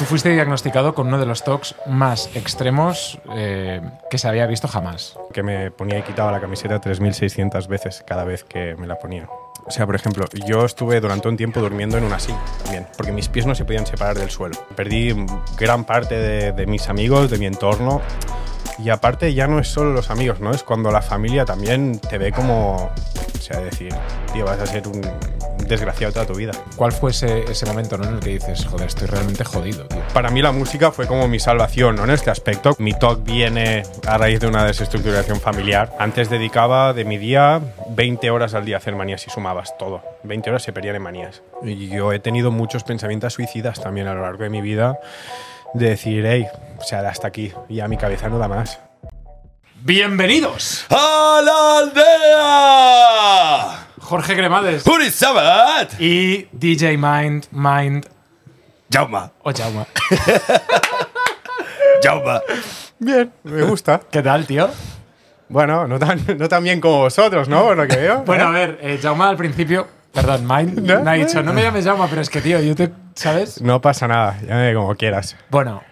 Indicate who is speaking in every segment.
Speaker 1: Tú fuiste diagnosticado con uno de los TOCs más extremos eh, que se había visto jamás.
Speaker 2: Que me ponía y quitaba la camiseta 3.600 veces cada vez que me la ponía. O sea, por ejemplo, yo estuve durante un tiempo durmiendo en una silla también, porque mis pies no se podían separar del suelo. Perdí gran parte de, de mis amigos, de mi entorno. Y aparte ya no es solo los amigos, ¿no? Es cuando la familia también te ve como, o sea, decir, tío, vas a ser un desgraciado toda tu vida.
Speaker 1: ¿Cuál fue ese, ese momento ¿no? en el que dices, joder, estoy realmente jodido, tío?
Speaker 2: Para mí la música fue como mi salvación, ¿no? En este aspecto. Mi talk viene a raíz de una desestructuración familiar. Antes dedicaba de mi día 20 horas al día a hacer manías y sumabas todo. 20 horas se perdían en manías. Y yo he tenido muchos pensamientos suicidas también a lo largo de mi vida de decir, hey, o sea, hasta aquí, ya mi cabeza no da más.
Speaker 1: ¡Bienvenidos!
Speaker 3: ¡A la aldea!
Speaker 1: Jorge Cremades
Speaker 3: ¡Purisabat!
Speaker 1: y DJ Mind, Mind
Speaker 3: Jauma,
Speaker 1: o Jauma.
Speaker 3: Jauma.
Speaker 2: Bien, me gusta.
Speaker 1: ¿Qué tal, tío?
Speaker 2: Bueno, no tan, no tan bien como vosotros, ¿no? Por lo que veo.
Speaker 1: Bueno, a ver, eh, Jauma al principio, perdón, Mind
Speaker 2: No,
Speaker 1: me ha dicho, no me llames Jauma, pero es que, tío, yo te, ¿sabes?
Speaker 2: No pasa nada, llámame como quieras.
Speaker 1: Bueno,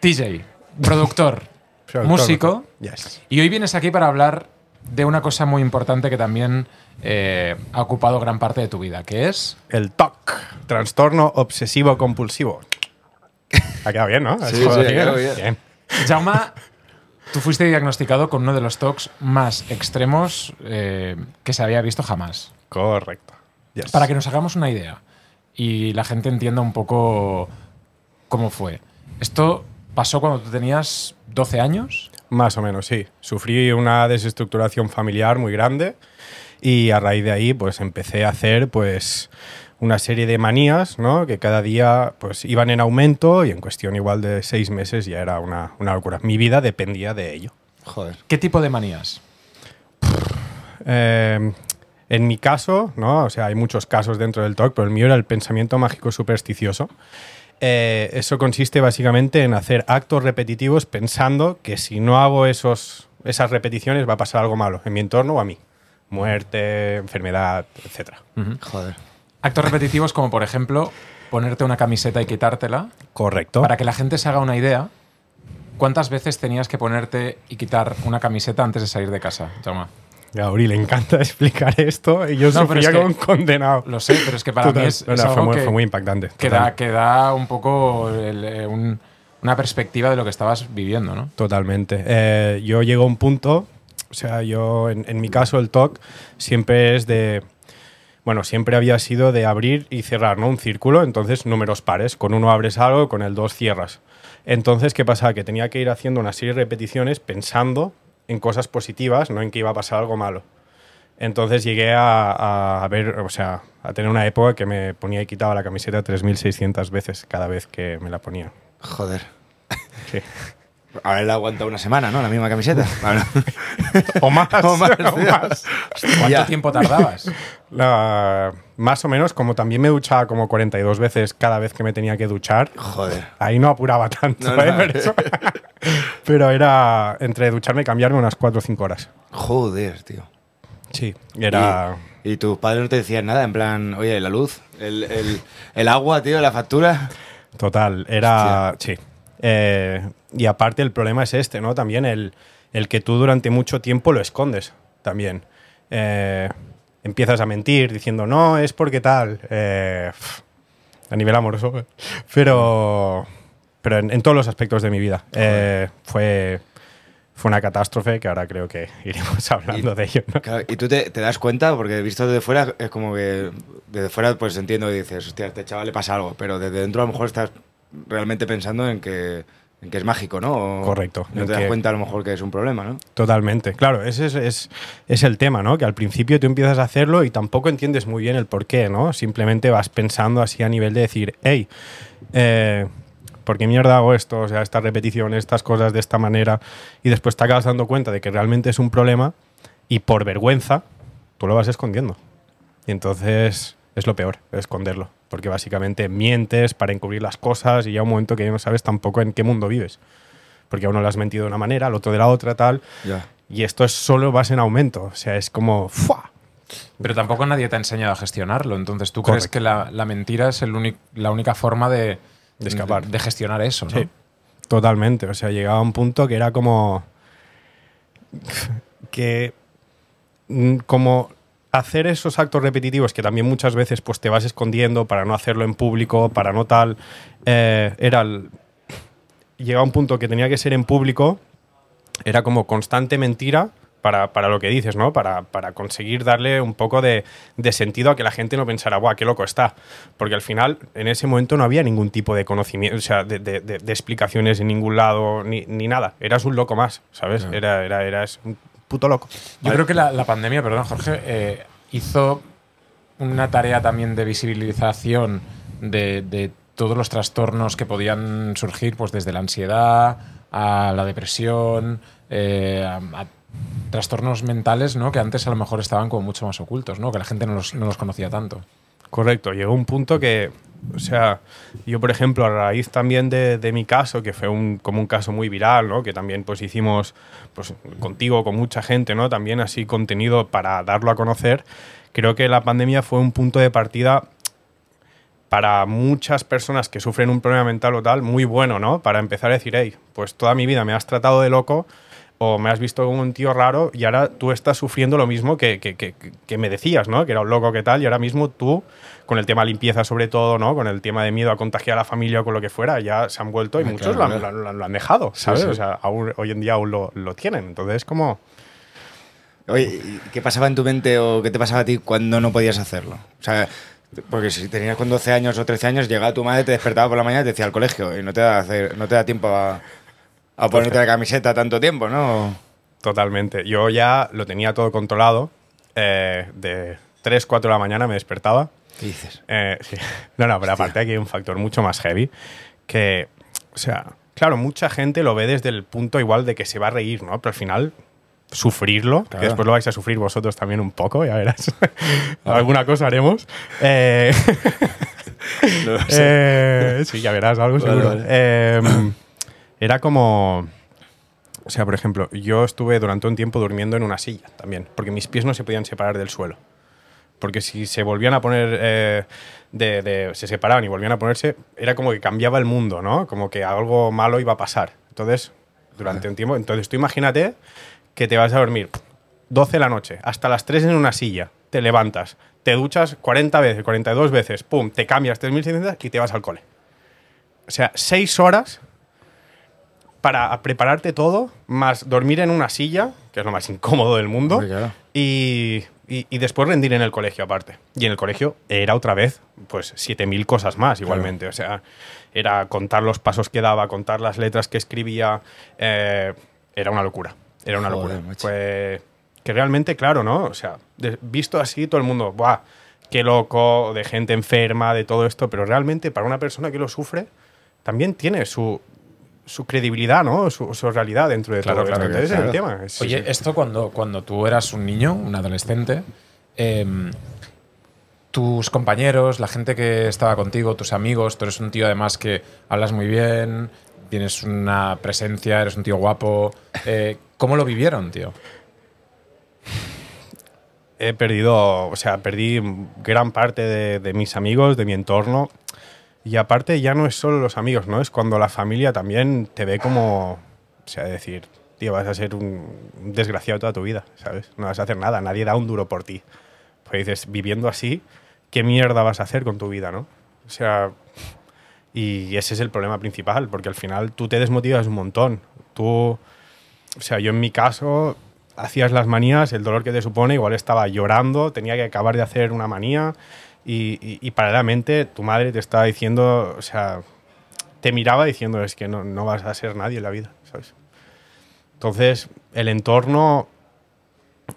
Speaker 1: DJ, productor,
Speaker 2: Productor.
Speaker 1: músico,
Speaker 2: Yes.
Speaker 1: y hoy vienes aquí para hablar de una cosa muy importante que también eh, ha ocupado gran parte de tu vida, que es...
Speaker 2: El TOC, trastorno obsesivo compulsivo. Ha quedado bien, ¿no?
Speaker 3: Sí, ha
Speaker 2: bien,
Speaker 3: quedado bien.
Speaker 1: Jauma, tú fuiste diagnosticado con uno de los TOCs más extremos eh, que se había visto jamás.
Speaker 2: Correcto. Yes.
Speaker 1: Para que nos hagamos una idea y la gente entienda un poco cómo fue. Esto pasó cuando tú tenías 12 años.
Speaker 2: Más o menos, sí. Sufrí una desestructuración familiar muy grande y a raíz de ahí pues empecé a hacer pues una serie de manías, ¿no? Que cada día pues iban en aumento y en cuestión igual de seis meses ya era una, una locura. Mi vida dependía de ello.
Speaker 3: Joder.
Speaker 1: ¿Qué tipo de manías?
Speaker 2: Eh, en mi caso, ¿no? O sea, hay muchos casos dentro del TOC, pero el mío era el pensamiento mágico supersticioso. Eh, eso consiste básicamente en hacer actos repetitivos pensando que si no hago esos, esas repeticiones va a pasar algo malo en mi entorno o a mí. Muerte, enfermedad, etc.
Speaker 3: Joder.
Speaker 1: Actos repetitivos como, por ejemplo, ponerte una camiseta y quitártela.
Speaker 2: Correcto.
Speaker 1: Para que la gente se haga una idea, ¿cuántas veces tenías que ponerte y quitar una camiseta antes de salir de casa, Jauma?
Speaker 2: Gauri le encanta explicar esto y yo
Speaker 1: No,
Speaker 2: sufría como un condenado.
Speaker 1: Lo sé, pero es que para
Speaker 2: Total.
Speaker 1: mí es, es
Speaker 2: No, no, fue,
Speaker 1: algo
Speaker 2: muy,
Speaker 1: que,
Speaker 2: fue muy impactante.
Speaker 1: que da, que da un poco el, eh, un- una perspectiva de lo que estabas viviendo, ¿no?
Speaker 2: Totalmente. Eh, yo llego a un punto, o sea, yo en, en mi caso el TOC siempre es de, bueno, siempre había sido de abrir y cerrar, ¿no? Un círculo, entonces números pares. Con uno abres algo, con el dos cierras. Entonces, ¿qué pasaba? Que tenía que ir haciendo una serie de repeticiones pensando en cosas positivas, no en que iba a pasar algo malo. Entonces llegué a, a ver, o sea, a tener una época que me ponía y quitaba la camiseta 3.600 veces cada vez que me la ponía.
Speaker 3: Joder.
Speaker 2: Sí.
Speaker 3: Ahora le aguanta una semana, ¿no? La misma camiseta. Bueno.
Speaker 2: O más.
Speaker 3: O más,
Speaker 2: o más.
Speaker 1: ¿Cuánto
Speaker 3: Ya.
Speaker 1: tiempo tardabas?
Speaker 2: La- más o menos, como también me duchaba como 42 veces cada vez que me tenía que duchar,
Speaker 3: Joder.
Speaker 2: ahí no apuraba tanto,
Speaker 3: No,
Speaker 2: ¿eh?
Speaker 3: no.
Speaker 2: Pero, eso- pero era entre ducharme y cambiarme unas 4 o 5 horas.
Speaker 3: Joder, tío.
Speaker 2: Sí, era...
Speaker 3: ¿Y, y tus padres no te decían nada? En plan, oye, la luz, el, el- el agua, tío, la factura.
Speaker 2: Total, era... Sí. Eh, y aparte el problema es este, ¿no? También el, el que tú durante mucho tiempo lo escondes también. Eh, empiezas a mentir diciendo, no, es porque tal. eh, a nivel amoroso. Pero, pero en, en todos los aspectos de mi vida. Eh, fue, fue una catástrofe que ahora creo que iremos hablando de ello, ¿no?
Speaker 3: Claro, y tú te, te das cuenta, porque visto desde fuera, es como que desde fuera pues entiendo y dices, hostia, a este chaval le pasa algo, pero desde dentro a lo mejor estás realmente pensando en que, en que es mágico, ¿no? O
Speaker 2: Correcto,
Speaker 3: No te das
Speaker 2: que-
Speaker 3: cuenta a lo mejor que es un problema, ¿no?
Speaker 2: Totalmente, claro, ese es, es- es el tema, ¿no? Que al principio tú empiezas a hacerlo y tampoco entiendes muy bien el por qué, ¿no? Simplemente vas pensando así a nivel de decir, hey, eh, ¿por qué mierda hago esto? O sea, esta repetición, estas cosas de esta manera, y después te acabas dando cuenta de que realmente es un problema y por vergüenza tú lo vas escondiendo. Y entonces es lo peor, esconderlo, porque básicamente mientes para encubrir las cosas y ya un momento que ya no sabes tampoco en qué mundo vives. Porque a uno le has mentido de una manera, al otro de la otra, tal.
Speaker 3: Ya.
Speaker 2: Y esto es solo vas en aumento. O sea, es como. ¡fua!
Speaker 1: Pero tampoco nadie te ha enseñado a gestionarlo. Entonces, ¿tú crees que la, la mentira es el la única forma de,
Speaker 2: de escapar.
Speaker 1: De, gestionar eso, ¿no?
Speaker 2: Sí, totalmente. O sea, llegaba a un punto que era como. que. mm, como hacer esos actos repetitivos que también muchas veces pues te vas escondiendo para no hacerlo en público, para no tal. eh, era. el- llegaba a un punto que tenía que ser en público, era como constante mentira. Para, para lo que dices, ¿no? Para, para conseguir darle un poco de, de sentido a que la gente no pensara, ¡guau, qué loco está! Porque al final, en ese momento no había ningún tipo de conocimiento, o sea, de, de- explicaciones en ningún lado, ni, ni nada. Eras un loco más, ¿sabes? Era, era, eras un puto loco.
Speaker 1: Yo creo que la, la pandemia, perdón, Jorge, eh, hizo una tarea también de visibilización de, de todos los trastornos que podían surgir, pues desde la ansiedad a la depresión, eh, a, a trastornos mentales, ¿no? Que antes a lo mejor estaban como mucho más ocultos, ¿no? Que la gente no los, no los conocía tanto.
Speaker 2: Correcto, llegó un punto que, o sea, yo por ejemplo, a raíz también de, mi caso, que fue un, como un caso muy viral, ¿no? Que también pues hicimos pues, contigo, con mucha gente, ¿no? También así contenido para darlo a conocer. Creo que la pandemia fue un punto de partida para muchas personas que sufren un problema mental o tal, muy bueno, ¿no? Para empezar a decir, hey, pues toda mi vida me has tratado de loco o me has visto como un tío raro y ahora tú estás sufriendo lo mismo que, que, que- que me decías, ¿no? Que era un loco que tal y ahora mismo tú, con el tema limpieza sobre todo, ¿no? Con el tema de miedo a contagiar a la familia o con lo que fuera, ya se han vuelto y
Speaker 3: Ah,
Speaker 2: muchos
Speaker 3: claro,
Speaker 2: lo, han, lo lo han dejado, ¿sabes?
Speaker 3: sí.
Speaker 2: O sea, aún- hoy en día aún lo, lo tienen. Entonces, como...
Speaker 3: Oye, ¿y ¿qué pasaba en tu mente o qué te pasaba a ti cuando no podías hacerlo? O sea, porque si tenías con 12 años o 13 años, llegaba tu madre, te despertaba por la mañana y te decía al colegio y no te da, hacer, no te da tiempo a, a ponerte la camiseta tanto tiempo, ¿no?
Speaker 2: Totalmente. Yo ya lo tenía todo controlado. eh, de 3, 4 de la mañana me despertaba.
Speaker 3: ¿Qué dices?
Speaker 2: Eh, sí. No, no, pero aparte aquí hay un factor mucho más heavy que, o sea, claro, mucha gente lo ve desde el punto igual de que se va a reír, ¿no? Pero al final, sufrirlo, que
Speaker 3: Claro.
Speaker 2: después lo vais a sufrir vosotros también un poco, ya verás. Alguna cosa haremos. Eh, eh, sí, ya verás, algo
Speaker 3: Vale,
Speaker 2: seguro.
Speaker 3: vale.
Speaker 2: Era como... O sea, por ejemplo, yo estuve durante un tiempo durmiendo en una silla también, porque mis pies no se podían separar del suelo. Porque si se volvían a poner, eh, de, de- se separaban y volvían a ponerse, era como que cambiaba el mundo, ¿no? Como que algo malo iba a pasar. Entonces, durante un tiempo, entonces tú imagínate que te vas a dormir 12 de la noche, hasta las 3 en una silla, te levantas, te duchas 40 veces, 42 veces, pum, te cambias 3600 y te vas al cole. O sea, 6 horas para prepararte todo, más dormir en una silla, que es lo más incómodo del mundo,
Speaker 3: claro.
Speaker 2: y, y- y después rendir en el colegio aparte. Y en el colegio era otra vez, pues, 7.000 cosas más igualmente. O sea, era contar los pasos que daba, contar las letras que escribía. eh, era una locura. Era una
Speaker 3: Joder,
Speaker 2: locura. Pues, que realmente, claro, ¿no? O sea, de- visto así, todo el mundo, ¡buah! Qué loco, de gente enferma, de todo esto. Pero realmente, para una persona que lo sufre, también tiene su, su credibilidad, ¿no? Su, su realidad dentro de
Speaker 1: Claro,
Speaker 2: todo
Speaker 1: claro,
Speaker 2: esto. Entonces, es el
Speaker 3: claro.
Speaker 2: tema. Es-
Speaker 1: Oye, esto cuando, cuando tú eras un niño, un adolescente, em, tus compañeros, la gente que estaba contigo, tus amigos, tú eres un tío además que hablas muy bien, tienes una presencia, eres un tío guapo. eh, ¿Cómo lo vivieron, tío?
Speaker 2: he perdido, o sea, perdí gran parte de, de mis amigos, de mi entorno. Y aparte ya no es solo los amigos, ¿no? Es cuando la familia también te ve como, o sea, decir, tío, vas a ser un, desgraciado toda tu vida, ¿sabes? No vas a hacer nada, nadie da un duro por ti. Pues dices, viviendo así, ¿qué mierda vas a hacer con tu vida, no? O sea, y ese es el problema principal, porque al final tú te desmotivas un montón. Tú, o sea, yo en mi caso hacías las manías, el dolor que te supone, igual estaba llorando, tenía que acabar de hacer una manía y, y- y paralelamente tu madre te estaba diciendo, o sea, te miraba diciendo es que no, no vas a ser nadie en la vida, ¿sabes? Entonces, el entorno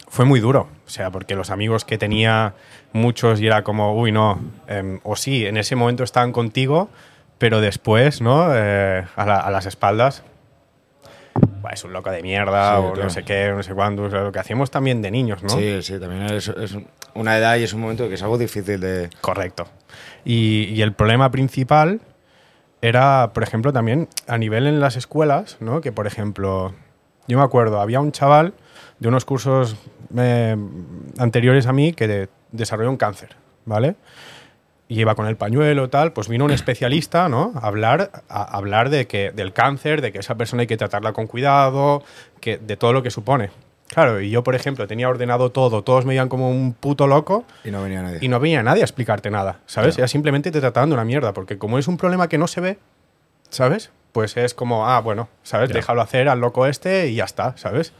Speaker 2: fue muy duro, o sea, porque los amigos que tenía muchos y era como, uy, no, em, o sí, en ese momento estaban contigo, pero después, ¿no? Eh, a, la- a las espaldas, "Buah, es un loco de mierda
Speaker 3: Sí,
Speaker 2: o
Speaker 3: claro.
Speaker 2: no sé qué, no sé cuándo, o sea, lo que hacíamos también de niños, ¿no?
Speaker 3: Sí, sí, también es, es una edad y es un momento que es algo difícil de...
Speaker 2: Correcto. Y, el problema principal era, por ejemplo, también a nivel en las escuelas, ¿no? Que, por ejemplo, yo me acuerdo, había un chaval de unos cursos eh, anteriores a mí que de- desarrolló un cáncer, ¿vale? y iba con el pañuelo tal, pues vino un especialista, ¿no? A hablar, hablar de que, del cáncer, de que esa persona hay que tratarla con cuidado, que, de todo lo que supone. Claro, y yo, por ejemplo, tenía ordenado todo, todos me veían como un puto loco
Speaker 3: Y no venía nadie.
Speaker 2: y no venía nadie a explicarte nada, ¿sabes?
Speaker 3: Claro.
Speaker 2: Era simplemente te trataban de una mierda, porque como es un problema que no se ve, ¿sabes? Pues es como, ah, bueno, ¿sabes?
Speaker 1: Ya.
Speaker 2: Déjalo hacer al loco este y ya está, ¿sabes?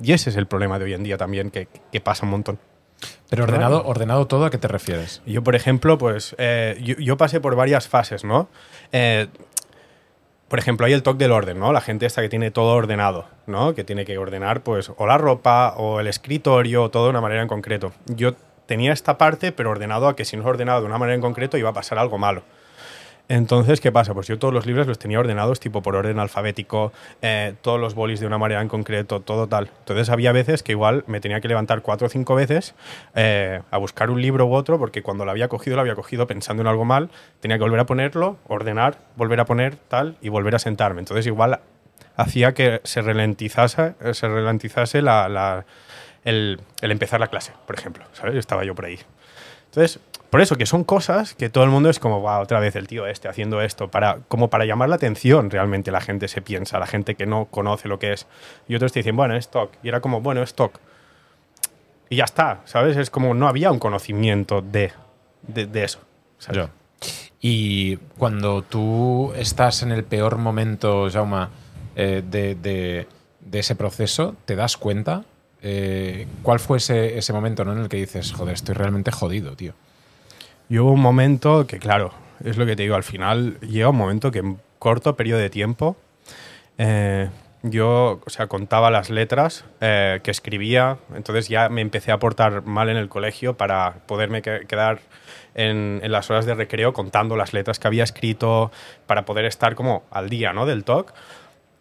Speaker 2: Y ese es el problema de hoy en día también, que, que pasa un montón.
Speaker 1: Pero ordenado, ordenado todo, ¿a qué te refieres?
Speaker 2: Yo, por ejemplo, pues eh, yo, yo pasé por varias fases, ¿no? Eh, por ejemplo, hay el toque del orden, ¿no? La gente esta que tiene todo ordenado, ¿no? Que tiene que ordenar, pues, o la ropa, o el escritorio, o todo de una manera en concreto. Yo tenía esta parte, pero ordenado a que si no es ordenado de una manera en concreto iba a pasar algo malo. Entonces, ¿qué pasa? Pues yo todos los libros los tenía ordenados tipo por orden alfabético, eh, todos los bolis de una manera en concreto, todo tal. Entonces había veces que igual me tenía que levantar cuatro o cinco veces eh, a buscar un libro u otro, porque cuando lo había cogido, lo había cogido pensando en algo mal, tenía que volver a ponerlo, ordenar, volver a poner tal y volver a sentarme. Entonces igual hacía que se ralentizase, eh, se ralentizase el, el empezar la clase, por ejemplo. ¿Sabes? Estaba yo por ahí. Entonces, por eso que son cosas que todo el mundo es como, wow, otra vez el tío este haciendo esto, para, como para llamar la atención realmente la gente se piensa, la gente que no conoce lo que es. Y otros te dicen, bueno, es stock. Y era como, bueno, es stock. Y ya está, ¿sabes? Es como no había un conocimiento de, de, eso.
Speaker 1: Y cuando tú estás en el peor momento, Jauma, eh, de, de- de ese proceso, ¿te das cuenta? Eh, ¿Cuál fue ese, ese momento ¿no? en el que dices, joder, estoy realmente jodido, tío?
Speaker 2: Y hubo un momento que, claro, es lo que te digo, al final llega un momento que en corto periodo de tiempo eh, yo, o sea, contaba las letras eh, que escribía, entonces ya me empecé a portar mal en el colegio para poderme que- quedar en, en las horas de recreo contando las letras que había escrito para poder estar como al día, ¿no? Del talk.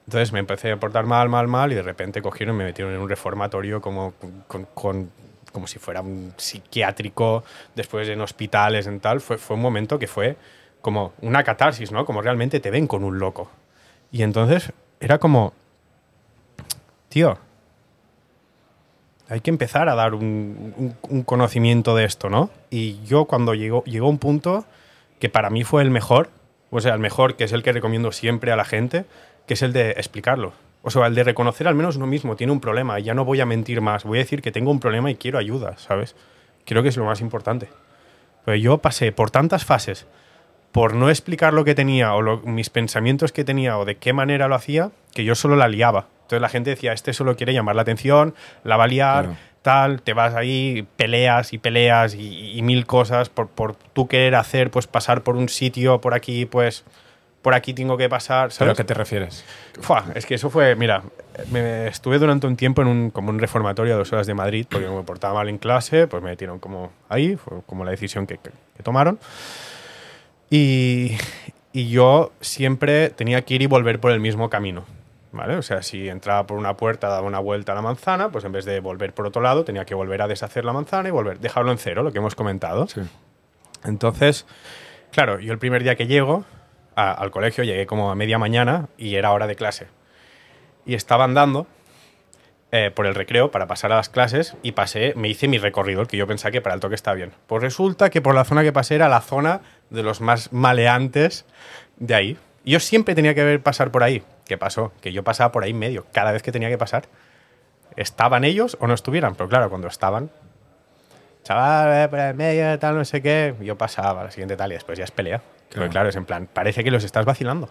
Speaker 2: Entonces me empecé a portar mal, mal, mal y de repente cogieron y me metieron en un reformatorio como, con, con- como si fuera un psiquiátrico, después en hospitales, en tal. Fue, fue un momento que fue como una catarsis, ¿no? Como realmente te ven con un loco. Y entonces era como, tío, hay que empezar a dar un, conocimiento de esto, ¿no? Y yo cuando llegó, llegó un punto que para mí fue el mejor, o sea, el mejor, que es el que recomiendo siempre a la gente, que es el de explicarlo. O sea, el de reconocer al menos uno mismo tiene un problema y ya no voy a mentir más, voy a decir que tengo un problema y quiero ayuda, ¿sabes? Creo que es lo más importante. Pero yo pasé por tantas fases por no explicar lo que tenía o lo- mis pensamientos que tenía o de qué manera lo hacía, que yo solo la liaba. Entonces la gente decía, este solo quiere llamar la atención, la va a liar,
Speaker 3: Claro.
Speaker 2: tal, te vas ahí, peleas y peleas y, y mil cosas por, por tú querer hacer, pues pasar por un sitio, por aquí, pues por aquí tengo que pasar,
Speaker 1: ¿Pero
Speaker 2: ¿sabes?
Speaker 1: a qué te refieres?
Speaker 2: Fua, es que eso fue, mira, me estuve durante un tiempo en un, como un reformatorio a dos horas de Madrid porque me portaba mal en clase, pues me metieron como ahí, fue como la decisión que, que- que tomaron. Y, y yo siempre tenía que ir y volver por el mismo camino. ¿Vale? O sea, si entraba por una puerta, daba una vuelta a la manzana, pues en vez de volver por otro lado, tenía que volver a deshacer la manzana y volver, dejarlo en cero, lo que hemos comentado.
Speaker 3: Sí.
Speaker 2: Entonces, claro, yo el primer día que llego al colegio llegué como a media mañana y era hora de clase. Y estaba andando eh, por el recreo para pasar a las clases y pasé, me hice mi recorrido, el que yo pensaba que para el toque está bien. Pues resulta que por la zona que pasé era la zona de los más maleantes de ahí. Yo siempre tenía que ver pasar por ahí. ¿Qué pasó? Que yo pasaba por ahí medio, cada vez que tenía que pasar. ¿Estaban ellos o no estuvieran? Pero claro, cuando estaban, chaval, por el medio, tal, no sé qué, yo pasaba la siguiente tal y después ya es pelea.
Speaker 3: Claro.
Speaker 2: claro, es en plan, parece que los estás vacilando.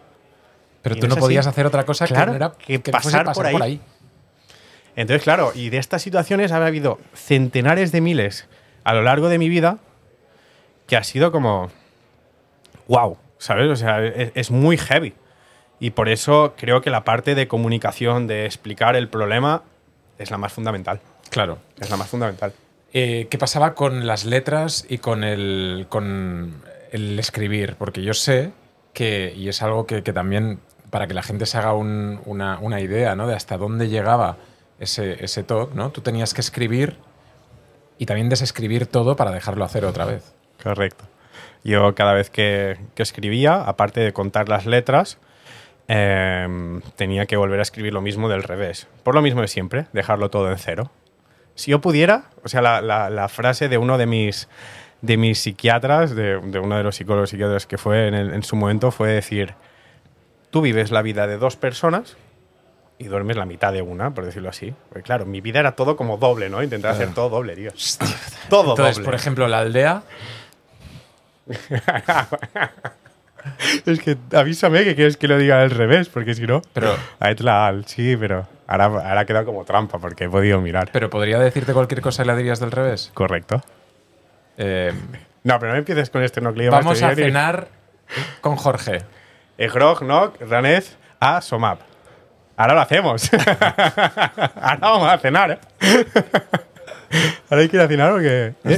Speaker 1: Pero
Speaker 2: Y
Speaker 1: tú
Speaker 2: no
Speaker 1: no
Speaker 2: es así.
Speaker 1: podías hacer otra cosa
Speaker 2: Claro,
Speaker 1: que, no era,
Speaker 2: que
Speaker 1: que no fuese
Speaker 2: pasar por ahí. Entonces, claro, y de estas situaciones ha habido centenares de miles a lo largo de mi vida que ha sido como, wow, ¿sabes? O sea, es, es muy heavy. Y por eso creo que la parte de comunicación, de explicar el problema, es la más fundamental.
Speaker 1: Claro.
Speaker 2: Es la más fundamental.
Speaker 1: Eh, ¿Qué pasaba con las letras y con el, con el escribir? Porque yo sé que, y es algo que, que también, para que la gente se haga un- una, una idea ¿no? de hasta dónde llegaba ese, ese talk, ¿no? tú tenías que escribir y también desescribir todo para dejarlo hacer otra vez.
Speaker 2: Correcto. Yo cada vez que, que escribía, aparte de contar las letras, em, tenía que volver a escribir lo mismo del revés. Por lo mismo de siempre, dejarlo todo en cero. Si yo pudiera, o sea, la- la frase de uno de mis, de mis psiquiatras, de, de uno de los psicólogos psiquiatras que fue en, el- en su momento, fue decir, tú vives la vida de dos personas y duermes la mitad de una, por decirlo así. Porque claro, mi vida era todo como doble, ¿no? Intentar hacer todo doble, tío. Todo
Speaker 1: Entonces,
Speaker 2: doble.
Speaker 1: por ejemplo, la aldea.
Speaker 2: Es que avísame que quieres que lo diga al revés, porque si no.
Speaker 1: Pero-
Speaker 2: Aetlal, sí, pero ahora, ahora ha quedado como trampa porque he podido mirar.
Speaker 1: Pero podría decirte cualquier cosa y la dirías del revés.
Speaker 2: Correcto.
Speaker 1: Eh,
Speaker 2: No, pero no empieces con este núcleo.
Speaker 1: vamos a cenar con Jorge.
Speaker 2: Egrog, Nok, Ranez, a Somap. Ahora lo hacemos. Ahora vamos a cenar, ¿eh? Ahora hay que ir a cenar porque. ¿eh?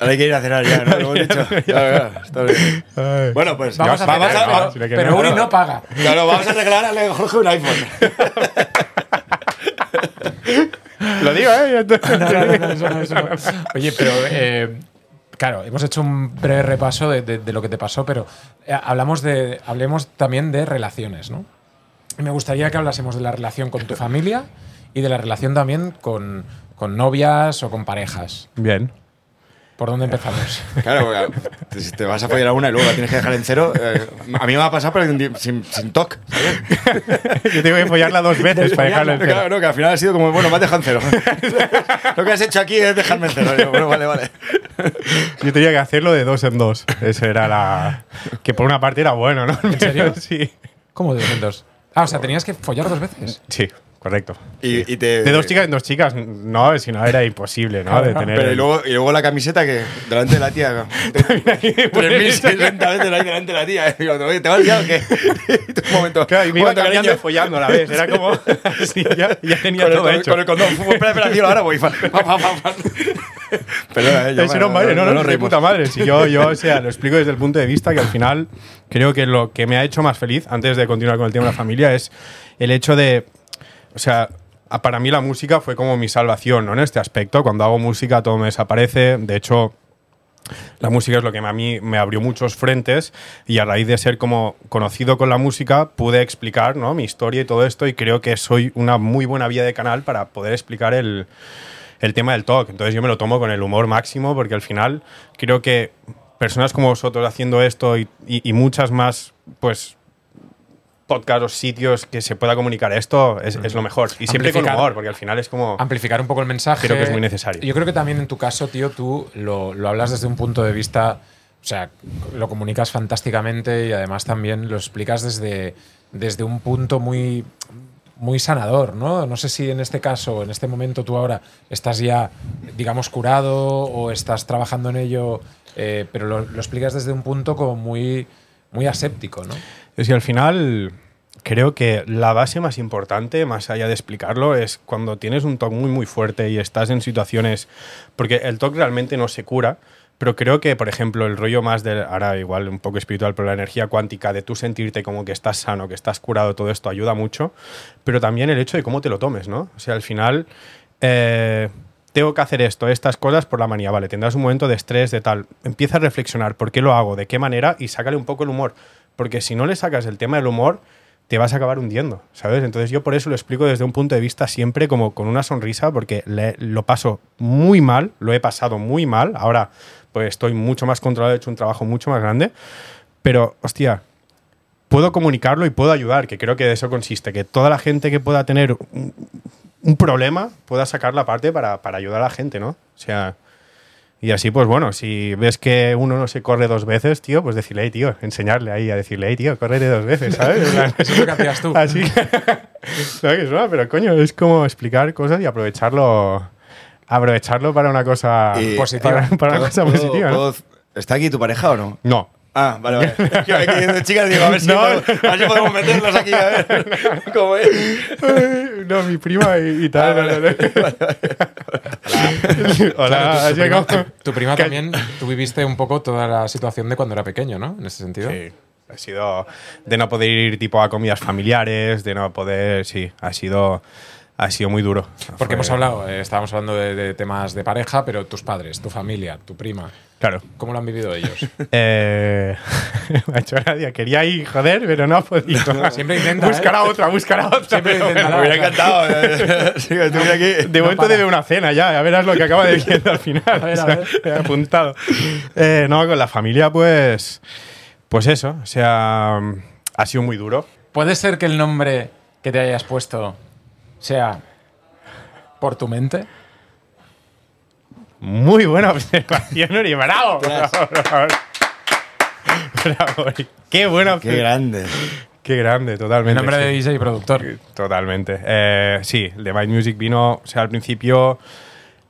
Speaker 3: Ahora hay que ir a cenar ya, ¿no? Lo hemos dicho. Ya, ya, está bien.
Speaker 2: Ay.
Speaker 3: Bueno, pues
Speaker 1: Vamos a
Speaker 3: vamos
Speaker 1: cenar,
Speaker 3: a-
Speaker 1: pero, Uri no paga.
Speaker 3: Claro, vamos a regalarle a Jorge un iPhone.
Speaker 2: Lo digo, ¿eh? Ya está.
Speaker 1: No, no, no, eso no, eso no. Oye, pero eh, claro, hemos hecho un breve repaso de, lo que te pasó, pero eh, hablamos de, hablemos también de relaciones, ¿no? Me gustaría que hablásemos de la relación con tu familia y de la relación también con, con novias o con parejas.
Speaker 2: Bien.
Speaker 1: ¿Por dónde empezamos?
Speaker 3: Claro, porque si te vas a follar a una y luego la tienes que dejar en cero, eh, a mí me va a pasar pero sin, sin, sin toc.
Speaker 2: Yo tengo que follarla dos veces para dejarla en cero.
Speaker 3: Claro, no, que al final ha sido como, bueno, me has dejado en cero. Lo que has hecho aquí es dejarme en cero. Yo, bueno, vale, vale.
Speaker 2: Yo tenía que hacerlo de dos en dos. Eso era la. Que por una parte era bueno, ¿no?
Speaker 1: ¿En serio?
Speaker 2: Sí.
Speaker 1: ¿Cómo de dos en dos? Ah, o sea, tenías que follar dos veces.
Speaker 2: Sí, correcto.
Speaker 3: Y, y te,
Speaker 2: De dos chicas en dos chicas, no, si no era imposible, ¿no? De tener.
Speaker 3: Pero y luego, y luego la camiseta que delante de la tía. 3.660 veces ahí delante de la tía. eh. ¿te vas liado tú, un momento.
Speaker 2: Claro, y me iba cambiando
Speaker 3: cariño.
Speaker 2: follando a la vez. Era como. sí, ya, ya tenía
Speaker 3: Con el,
Speaker 2: todo
Speaker 3: con,
Speaker 2: hecho.
Speaker 3: con el condón. Espera, espera, tío, ahora voy. Perdona, eh, yo,
Speaker 2: no, madre, no, no, de
Speaker 3: reímos.
Speaker 2: puta madre. Si yo, yo, o sea, lo explico desde el punto de vista que al final creo que lo que me ha hecho más feliz, antes de continuar con el tema de la familia, es el hecho de. O sea, para mí la música fue como mi salvación. En este aspecto. Cuando hago música todo me desaparece. De hecho. La música es lo que a mí me abrió muchos frentes y a raíz de ser como conocido con la música pude explicar ¿no? mi historia y todo esto y creo que soy una muy buena vía de canal para poder explicar el, el tema del talk. Entonces yo me lo tomo con el humor máximo porque al final creo que personas como vosotros haciendo esto y- y muchas más, pues podcasts o sitios que se pueda comunicar esto es, es lo mejor. Y siempre con humor, porque al final es como...
Speaker 1: Amplificar un poco el mensaje.
Speaker 2: Creo que es muy necesario.
Speaker 1: Yo creo que también en tu caso, tío, tú lo, lo hablas desde un punto de vista. O sea, lo comunicas fantásticamente y además también lo explicas desde, desde un punto muy, muy sanador, ¿no? No sé si en este caso, en este momento tú ahora estás ya, digamos, curado o estás trabajando en ello, eh, pero lo, lo explicas desde un punto como muy, muy aséptico, ¿no?
Speaker 2: Es que al final creo que la base más importante, más allá de explicarlo, es cuando tienes un TOC muy muy fuerte y estás en situaciones... Porque el TOC realmente no se cura, pero creo que, por ejemplo, el rollo más de... Ahora igual un poco espiritual, pero la energía cuántica de tú sentirte como que estás sano, que estás curado, todo esto ayuda mucho, pero también el hecho de cómo te lo tomes, ¿no? O sea, al final... eh, tengo que hacer esto, estas cosas por la manía, vale, tendrás un momento de estrés, de tal. Empieza a reflexionar por qué lo hago, de qué manera y sácale un poco el humor. Porque si no le sacas el tema del humor, te vas a acabar hundiendo, ¿sabes? Entonces yo por eso lo explico desde un punto de vista siempre como con una sonrisa, porque le- lo paso muy mal, lo he pasado muy mal, ahora pues estoy mucho más controlado, he hecho un trabajo mucho más grande, pero hostia, puedo comunicarlo y puedo ayudar, que creo que de eso consiste, que toda la gente que pueda tener un, un problema pueda sacar la parte para, para ayudar a la gente, ¿no? O sea, y así, pues bueno, si ves que uno no se corre dos veces, tío, pues decirle, hey, tío, enseñarle ahí a decirle, hey, tío, córrete dos veces, ¿sabes?
Speaker 1: Eso es lo que hacías tú.
Speaker 2: Así que suena, pero coño, es como explicar cosas y aprovecharlo aprovecharlo para una cosa
Speaker 3: Y-
Speaker 1: Positiva.
Speaker 2: Para, para una
Speaker 3: ¿Puedo-
Speaker 2: cosa positiva,
Speaker 3: ¿Está aquí tu pareja o no?
Speaker 2: No.
Speaker 3: Ah, vale, vale. De chicas, digo, a ver si,
Speaker 2: No.
Speaker 3: podemos, a ver si podemos meterlos aquí, a ver cómo es.
Speaker 2: no, mi prima y, y tal.
Speaker 3: Ah, vale,
Speaker 2: no, no, no. Hola,
Speaker 1: Claro, tu- tu, prima, también, tú viviste un poco toda la situación de cuando era pequeño, ¿no? En ese sentido.
Speaker 2: Sí, ha sido de no poder ir tipo a comidas familiares, de no poder, sí, ha sido ha sido muy duro.
Speaker 1: Porque
Speaker 2: Fue-
Speaker 1: hemos hablado, eh, estábamos hablando de, de temas de pareja, pero tus padres, tu familia, tu prima,
Speaker 2: Claro.
Speaker 1: ¿cómo lo han vivido ellos?
Speaker 2: Eh, me ha hecho gracia. Quería ir, joder, pero no ha podido.
Speaker 1: Siempre intenta,
Speaker 2: Buscar
Speaker 1: ¿eh?
Speaker 2: a otra, buscar a otra.
Speaker 1: Siempre
Speaker 2: pero
Speaker 3: Me hubiera encantado. eh. Sí, que estuviera aquí.
Speaker 2: De momento
Speaker 1: para.
Speaker 2: debe una cena ya, ya verás lo que acaba de decir al final.
Speaker 1: A ver, a
Speaker 2: O sea,
Speaker 1: ver.
Speaker 2: he apuntado. Eh, no, con la familia, pues. Pues eso, o sea, ha sido muy duro.
Speaker 1: ¿Puede ser que el nombre que te hayas puesto sea por tu mente?
Speaker 2: Muy buena observación, Uri. Bravo. Bravo, bravo. Bravo, Uri. Qué buena
Speaker 3: Qué grande.
Speaker 2: Qué grande, totalmente.
Speaker 1: nombre de. DJ y productor.
Speaker 2: Totalmente. Eh, sí, el de Mind Music vino, o sea, al principio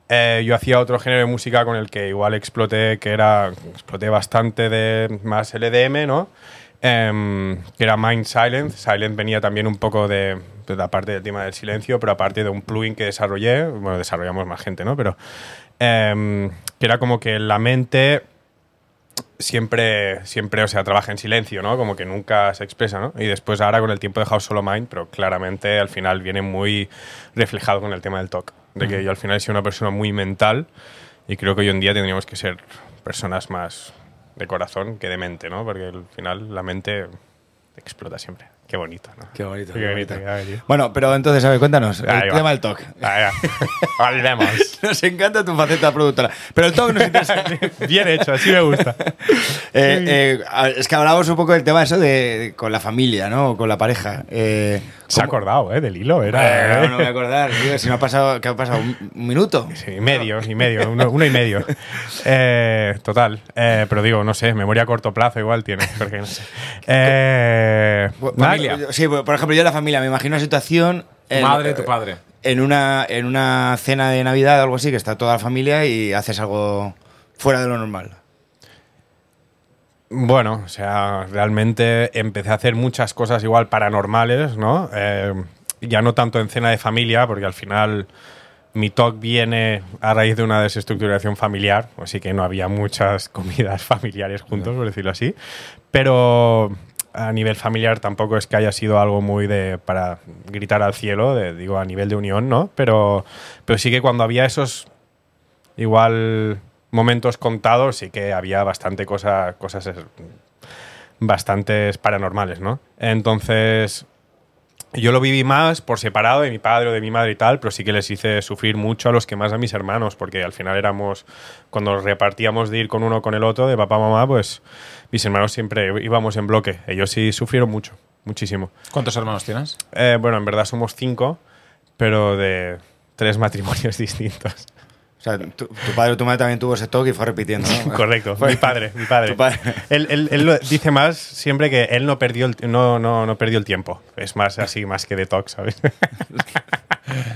Speaker 2: eh, yo hacía otro género de música con el que igual exploté, que era, exploté bastante de más LDM, ¿no? Em, que era Mind Silent. Silent venía también un poco de, de la parte del tema del silencio, pero aparte de un plugin que desarrollé, bueno, desarrollamos más gente, ¿no? Pero em, que era como que la mente siempre, siempre, o sea, trabaja en silencio, ¿no? Como que nunca se expresa, ¿no? Y después ahora con el tiempo he dejado solo Mind, pero claramente al final viene muy reflejado con el tema del talk. De que yo al final he sido una persona muy mental y creo que hoy en día tendríamos que ser personas más de corazón que de mente, ¿no? Porque al final la mente explota siempre. Qué bonito, ¿no?
Speaker 3: Qué bonito.
Speaker 2: Qué bonito, qué bonito.
Speaker 3: Bueno, pero entonces, a ver, cuéntanos.
Speaker 2: Ahí
Speaker 3: el
Speaker 2: va.
Speaker 3: tema del
Speaker 2: ya. Volvemos.
Speaker 3: Nos encanta tu faceta productora. Pero el talk nos interesa.
Speaker 2: Bien hecho, así me gusta.
Speaker 3: Eh, eh, es que hablábamos un poco del tema eso de, de- con la familia, ¿no? Con la pareja. Eh,
Speaker 2: Se ha
Speaker 3: ¿cómo-
Speaker 2: acordado, ¿eh? Del hilo,
Speaker 3: Eh,
Speaker 2: era...
Speaker 3: no, no me voy a acordar. tío, si no ha pasado, ¿qué ha pasado? ¿Un, minuto?
Speaker 2: Sí, medio, y medio, uno, uno y medio. Total. Pero digo, no sé, memoria a corto plazo igual tiene. Porque no sé. Nada,
Speaker 1: familia.
Speaker 3: Sí, por ejemplo, yo en la familia me imagino una situación.
Speaker 1: Tu
Speaker 3: en-
Speaker 1: madre, tu padre.
Speaker 3: En una, en una cena de Navidad o algo así, que está toda la familia y haces algo fuera de lo normal.
Speaker 2: Bueno, o sea, realmente empecé a hacer muchas cosas igual paranormales, ¿no? Eh, ya no tanto en cena de familia, porque al final mi talk viene a raíz de una desestructuración familiar, así que no había muchas comidas familiares juntos, por decirlo así. Pero a nivel familiar tampoco es que haya sido algo muy de para gritar al cielo, de- digo a nivel de unión, ¿no? Pero, pero sí que cuando había esos igual momentos contados sí que había bastante cosa, cosas es- bastantes paranormales, ¿no? Entonces, yo lo viví más por separado de mi padre o de mi madre y tal, pero sí que les hice sufrir mucho a los que más a mis hermanos, porque al final éramos, cuando repartíamos de ir con uno con el otro, de papá mamá, pues mis hermanos siempre íbamos en bloque. Ellos sí sufrieron mucho, muchísimo.
Speaker 1: ¿Cuántos hermanos tienes?
Speaker 2: Eh, bueno, en verdad somos cinco, pero de tres matrimonios distintos.
Speaker 3: O sea, tu, tu padre o tu madre también tuvo ese talk y fue repitiendo, ¿no?
Speaker 2: Correcto, mi padre, mi padre.
Speaker 3: Tu padre.
Speaker 2: Él, él- él lo dice más siempre que él no perdió el, no, no, no perdió el tiempo. Es más así, más que de talk, ¿sabes?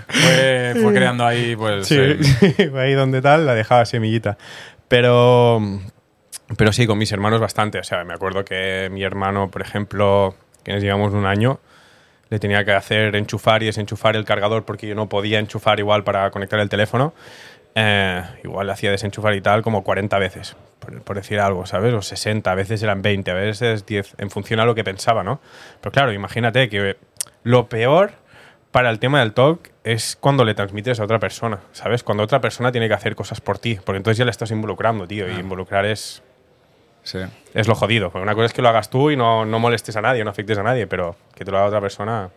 Speaker 1: Fue, fue creando ahí, pues.
Speaker 2: Sí,
Speaker 1: eh,
Speaker 2: sí, ahí donde tal, la dejaba semillita. Pero, pero sí, con mis hermanos bastante. O sea, me acuerdo que mi hermano, por ejemplo, que nos llevamos un año, le tenía que hacer enchufar y desenchufar el cargador porque yo no podía enchufar igual para conectar el teléfono. Eh, igual le hacía desenchufar y tal como 40 veces, por, por decir algo, ¿sabes? O 60, a veces eran 20, a veces 10, en función a lo que pensaba, ¿no? Pero claro, imagínate que lo peor para el tema del talk es cuando le transmites a otra persona, ¿sabes? Cuando otra persona tiene que hacer cosas por ti, porque entonces ya le estás involucrando, tío, y involucrar es,
Speaker 3: Sí.
Speaker 2: es lo jodido. Porque una cosa es que lo hagas tú y no, no molestes a nadie, no afectes a nadie, pero que te lo haga otra persona.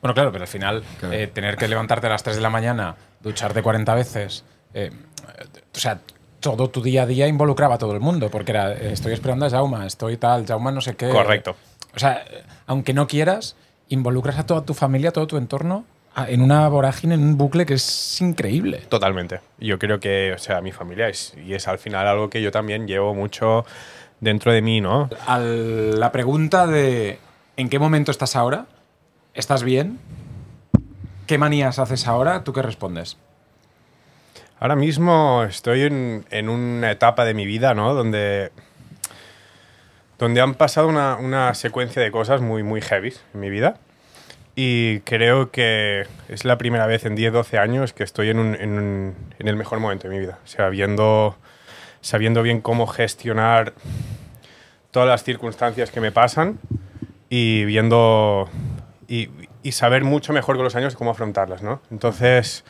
Speaker 1: Bueno, claro, pero al final,
Speaker 3: Claro.
Speaker 1: eh, tener que levantarte a las 3 de la mañana, ducharte 40 veces, eh, o sea, todo tu día a día involucraba a todo el mundo, porque era, eh, estoy esperando a Jauma, estoy tal, Jauma no sé qué.
Speaker 2: Correcto.
Speaker 1: O sea, aunque no quieras, involucras a toda tu familia, a todo tu entorno, en una vorágine, en un bucle que es increíble.
Speaker 2: Totalmente. Yo creo que, o sea, mi familia es, y es al final algo que yo también llevo mucho dentro de mí, ¿no?
Speaker 1: A la pregunta de ¿en qué momento estás ahora? ¿Estás bien? ¿Qué manías haces ahora? ¿Tú qué respondes?
Speaker 2: Ahora mismo estoy en, en una etapa de mi vida, ¿no? Donde, donde han pasado una, una secuencia de cosas muy, muy heavy en mi vida. Y creo que es la primera vez en 10, 12 años que estoy en, un- en un- en el mejor momento de mi vida. O sea, viendo, sabiendo bien cómo gestionar todas las circunstancias que me pasan y viendo, y, y saber mucho mejor con los años cómo afrontarlas, ¿no? Entonces,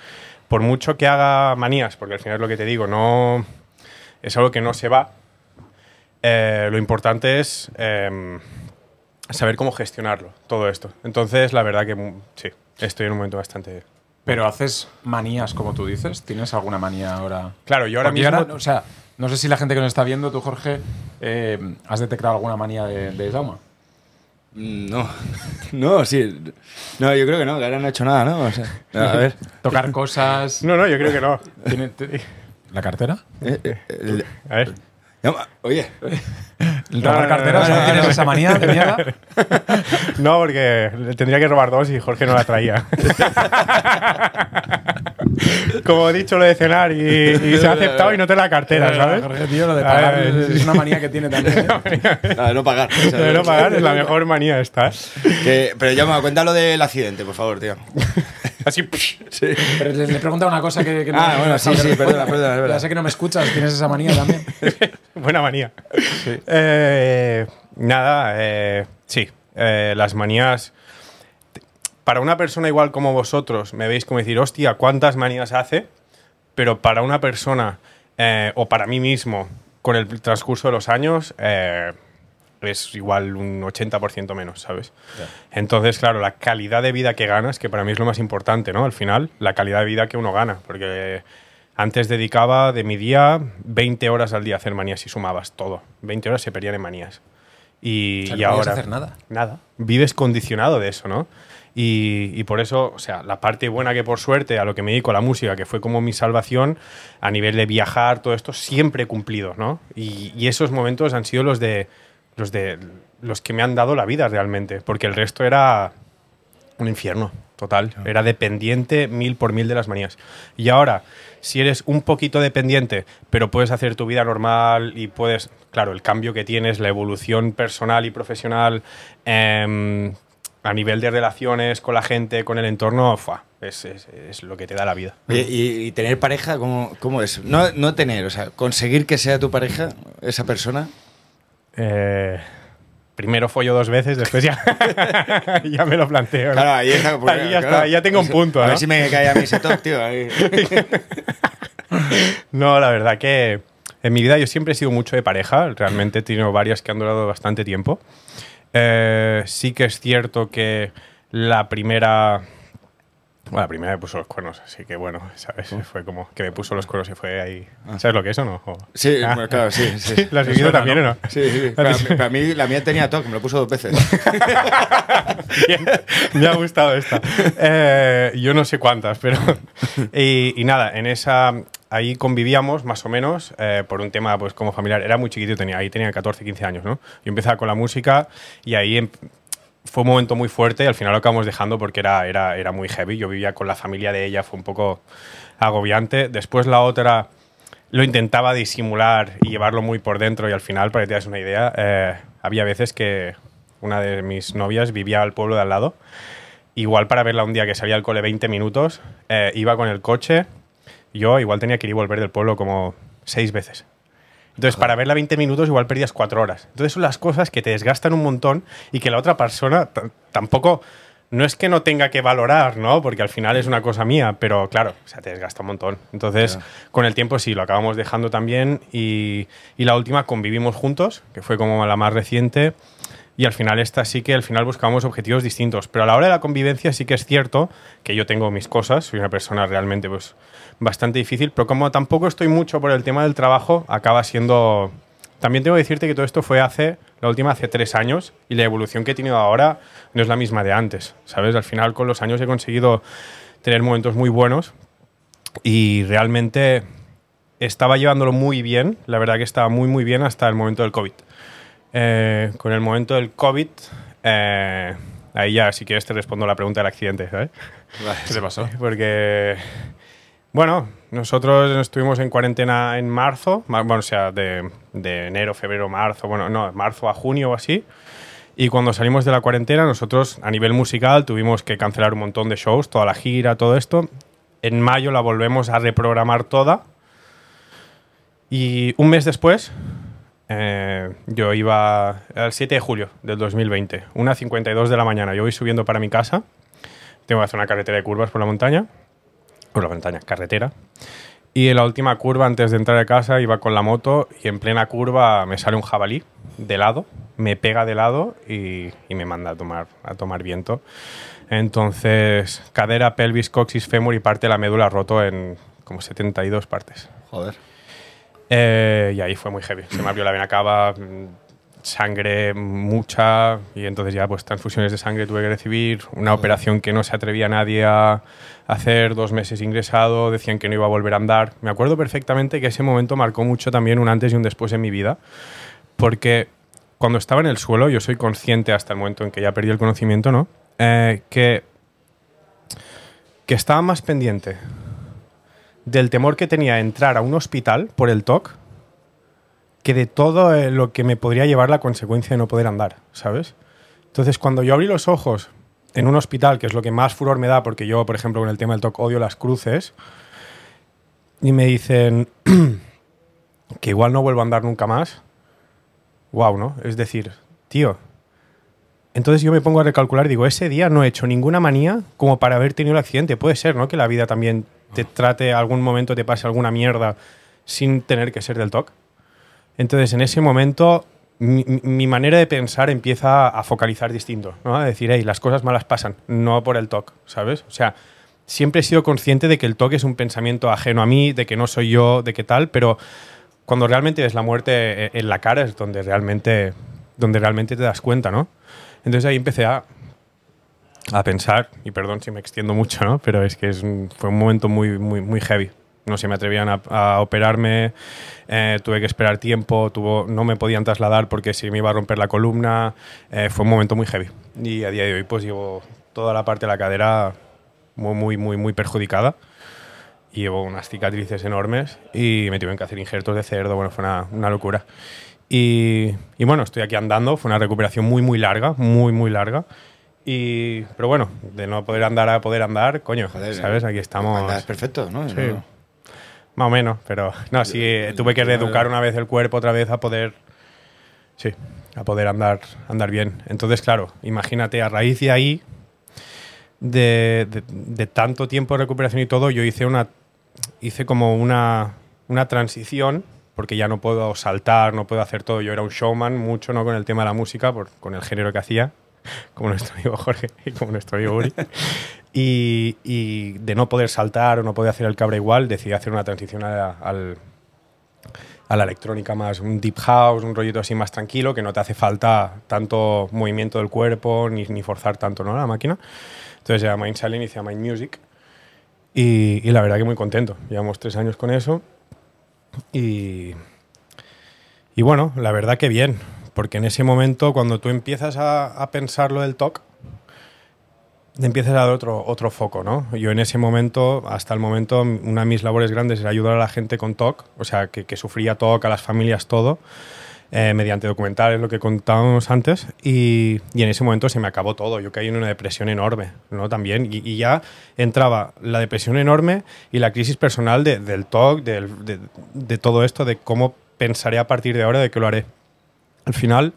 Speaker 2: por mucho que haga manías, porque al final es lo que te digo, no es algo que no se va, eh, lo importante es em, saber cómo gestionarlo, todo esto. Entonces, la verdad que sí, estoy en un momento bastante...
Speaker 1: Pero haces manías, como tú dices. ¿Tienes alguna manía ahora?
Speaker 2: Claro, yo ahora
Speaker 1: Porque
Speaker 2: mismo...
Speaker 1: o sea, no sé si la gente que nos está viendo, tú, Jorge, eh, has detectado alguna manía de, de Jaume.
Speaker 3: Mm, No, no, sí. No, yo creo que no, que ahora no he hecho nada, ¿no? O sea, a ver.
Speaker 1: Tocar cosas.
Speaker 2: No, no, yo creo que no.
Speaker 1: ¿Tiene- te- ¿La cartera?
Speaker 3: Eh, eh, el-
Speaker 2: A ver.
Speaker 3: no, oye,
Speaker 1: ¿El
Speaker 2: No,
Speaker 1: robar carteras?
Speaker 2: no,
Speaker 1: ¿No
Speaker 2: no,
Speaker 1: tienes esa manía de mierda?
Speaker 2: No, porque le tendría que robar dos y Jorge no la traía. Como he dicho lo de cenar y, y se ha aceptado y no te la cartera, ¿sabes?
Speaker 1: Jorge, tío, lo de pagar
Speaker 2: ver,
Speaker 1: es, una manía que tiene también. ¿eh?
Speaker 3: nada, no pagar. o sea,
Speaker 2: Lo de no pagar es la mejor manía esta.
Speaker 3: que- pero ya me cuenta lo del accidente, por favor, tío.
Speaker 2: Así, psh,
Speaker 1: Pero le, le pregunta una cosa que, que no.
Speaker 3: Ah, bueno, sí, sí, perdona, perdona, es verdad.
Speaker 1: Ya sé que no me escuchas, tienes esa manía también.
Speaker 2: buena manía. Eh, nada, eh, sí, eh, las manías... Para una persona igual como vosotros, me veis como decir, hostia, ¿cuántas manías hace? Pero para una persona, eh, o para mí mismo, con el transcurso de los años, eh, es igual un 80% menos, ¿sabes? Entonces, claro, la calidad de vida que ganas, que para mí es lo más importante, ¿no? Al final, la calidad de vida que uno gana, porque antes dedicaba de mi día 20 horas al día a hacer manías y sumabas todo. 20 horas se perdían en manías. Y,
Speaker 1: O sea,
Speaker 2: y
Speaker 1: no podías
Speaker 2: ahora...
Speaker 1: hacer nada.
Speaker 2: Nada. Vives condicionado de eso, ¿no? Y, y por eso, o sea, la parte buena que por suerte a lo que me dedico a la música, que fue como mi salvación, a nivel de viajar, todo esto, siempre he cumplido, ¿no? Y, y esos momentos han sido los de, los de los que me han dado la vida realmente, porque el resto era un infierno total. Era dependiente mil por mil de las manías. Y ahora, si eres un poquito dependiente, pero puedes hacer tu vida normal y puedes, claro, el cambio que tienes, la evolución personal y profesional em, a nivel de relaciones con la gente, con el entorno, ¡fua! es, es- es lo que te da la vida.
Speaker 3: Y, y tener pareja, ¿cómo, cómo es? No, no tener, o sea, conseguir que sea tu pareja, esa persona.
Speaker 2: Eh, primero follo dos veces, después ya, ya me lo planteo. ¿no?
Speaker 3: Claro, ahí, está, porque,
Speaker 2: Ahí ya
Speaker 3: claro,
Speaker 2: está, ya tengo un punto.
Speaker 3: A
Speaker 2: ¿no?
Speaker 3: ver si me cae a mí ese top, tío. ahí.
Speaker 2: No, la verdad que en mi vida yo siempre he sido mucho de pareja. Realmente he tenido varias que han durado bastante tiempo. Eh, sí que es cierto que la primera... Bueno, la primera me puso los cuernos, así que bueno, ¿sabes? Fue como que me puso los cuernos y fue ahí. ¿Sabes lo que es o no? O-
Speaker 3: Sí,
Speaker 2: Ah.
Speaker 3: bueno, claro, sí. sí.
Speaker 2: ¿Lo has vivido también
Speaker 1: ¿no?
Speaker 2: o no?
Speaker 3: Sí, sí. Para, para mí, la mía tenía toque, me lo puso dos veces.
Speaker 2: Bien, me ha gustado esta. Eh, yo no sé cuántas, pero. Y, y nada, en esa. Ahí convivíamos más o menos eh, por un tema pues como familiar. Era muy chiquitito, tenía, ahí tenía 14, 15 años, ¿no? Yo empezaba con la música y ahí em- fue un momento muy fuerte y al final lo acabamos dejando porque era, era, era muy heavy. Yo vivía con la familia de ella, fue un poco agobiante. Después la otra lo intentaba disimular y llevarlo muy por dentro y al final, para que te das una idea, eh, había veces que una de mis novias vivía al pueblo de al lado. Igual para verla un día que salía al cole 20 minutos, eh, iba con el coche, yo igual tenía que ir y volver del pueblo como seis veces. Entonces, para verla 20 minutos igual perdías cuatro horas. Entonces, son las cosas que te desgastan un montón y que la otra persona tampoco... No es que no tenga que valorar, ¿no? Porque al final es una cosa mía, pero claro, o sea, te desgasta un montón. Entonces, con el tiempo sí, lo acabamos dejando también. Y, y la última convivimos juntos, que fue como la más reciente. Y al final esta sí que al final buscamos objetivos distintos. Pero a la hora de la convivencia sí que es cierto que yo tengo mis cosas, soy una persona realmente pues bastante difícil, pero como tampoco estoy mucho por el tema del trabajo, acaba siendo... También tengo que decirte que todo esto fue hace, la última hace tres años, y la evolución que he tenido ahora no es la misma de antes, ¿sabes? Al final con los años he conseguido tener momentos muy buenos y realmente estaba llevándolo muy bien, la verdad que estaba muy muy bien hasta el momento del COVID. Eh, con el momento del COVID, eh, ahí ya si quieres te respondo la pregunta del accidente, ¿sabes?
Speaker 1: ¿Qué te pasó?
Speaker 2: Porque, bueno, nosotros estuvimos en cuarentena en marzo, ma- bueno, o sea, de, enero, febrero, marzo, bueno, no, marzo a junio o así. Y cuando salimos de la cuarentena, nosotros a nivel musical tuvimos que cancelar un montón de shows, toda la gira, todo esto. En mayo la volvemos a reprogramar toda. Y un mes después, eh, yo iba el 7 de julio del 2020, una 52 de la mañana. Yo voy subiendo para mi casa. Tengo que hacer una carretera de curvas por la montaña. Por la montaña, carretera. Y en la última curva, antes de entrar a casa, iba con la moto y en plena curva me sale un jabalí de lado, me pega de lado y, y me manda a tomar, a tomar viento. Entonces, cadera, pelvis, coxis, fémur y parte de la médula roto en como 72 partes.
Speaker 3: Joder.
Speaker 2: Eh, y ahí fue muy heavy. Se me abrió la vena cava, sangre mucha, y entonces ya pues transfusiones de sangre tuve que recibir, una operación que no se atrevía nadie a hacer, dos meses ingresado, decían que no iba a volver a andar. Me acuerdo perfectamente que ese momento marcó mucho también un antes y un después en mi vida, porque cuando estaba en el suelo, yo soy consciente hasta el momento en que ya perdí el conocimiento, ¿no? Eh, que, que estaba más pendiente del temor que tenía de entrar a un hospital por el TOC que de todo eh, lo que me podría llevar la consecuencia de no poder andar, ¿sabes? Entonces, cuando yo abrí los ojos en un hospital, que es lo que más furor me da, porque yo, por ejemplo, con el tema del TOC odio las cruces, y me dicen que igual no vuelvo a andar nunca más, wow, ¿no? Es decir, tío, entonces yo me pongo a recalcular y digo, ese día no he hecho ninguna manía como para haber tenido el accidente. Puede ser, ¿no? Que la vida también te trate, algún momento te pase alguna mierda sin tener que ser del TOC. Entonces en ese momento mi, mi manera de pensar empieza a focalizar distinto, ¿no? A decir, hey, las cosas malas pasan, no por el TOC, ¿sabes? O sea, siempre he sido consciente de que el TOC es un pensamiento ajeno a mí, de que no soy yo, de qué tal, pero cuando realmente ves la muerte en la cara es donde realmente, donde realmente te das cuenta, ¿no? Entonces ahí empecé a, a pensar, y perdón si me extiendo mucho, ¿no? pero es que es un- fue un momento muy, muy, muy heavy. No se me atrevían a, a operarme, eh, tuve que esperar tiempo, tuvo, no me podían trasladar porque se me iba a romper la columna. eh, fue un momento muy heavy. Y a día de hoy pues llevo toda la parte de la cadera muy, muy, muy, muy perjudicada. Y llevo unas cicatrices enormes y me tuvieron que hacer injertos de cerdo. Bueno, fue una, una locura. Y, y bueno, estoy aquí andando. Fue una recuperación muy, muy larga, muy, muy larga. Y, pero bueno, de no poder andar a poder andar, coño,
Speaker 3: Joder,
Speaker 2: ¿sabes? Aquí estamos.
Speaker 3: Andas perfecto, ¿no?
Speaker 2: Sí.
Speaker 3: No.
Speaker 2: Más o menos, pero no, sí, eh, tuve que reeducar una vez el cuerpo otra vez a poder. Sí, a poder andar, andar bien. Entonces, claro, imagínate, a raíz de ahí, de, de- de tanto tiempo de recuperación y todo, yo hice una. Hice como una, una transición, porque ya no puedo saltar, no puedo hacer todo. Yo era un showman mucho, ¿no? Con el tema de la música, por, con el género que hacía, como nuestro amigo Jorge y como nuestro amigo Uri. Y, y de no poder saltar o no poder hacer el cabra igual, decidí hacer una transición a, al- a la electrónica más, un deep house, un rollito así más tranquilo, que no te hace falta tanto movimiento del cuerpo ni, ni forzar tanto ¿no? la máquina. Entonces llama Mind Silent llama Mind Music. Y, y la verdad que muy contento. Llevamos tres años con eso. Y, y bueno, la verdad que bien. Porque en ese momento, cuando tú empiezas a, a pensar lo del TOC, empiezas a dar otro, otro foco, ¿no? Yo en ese momento, hasta el momento, una de mis labores grandes era ayudar a la gente con TOC, o sea, que, que sufría TOC, a las familias, todo, eh, mediante documentales, lo que contábamos antes, y, y en ese momento se me acabó todo. Yo caí en una depresión enorme, ¿no? También, y, y ya entraba la depresión enorme y la crisis personal de- del TOC, del- de, de todo esto, de cómo pensaré a partir de ahora de que lo haré. Al final,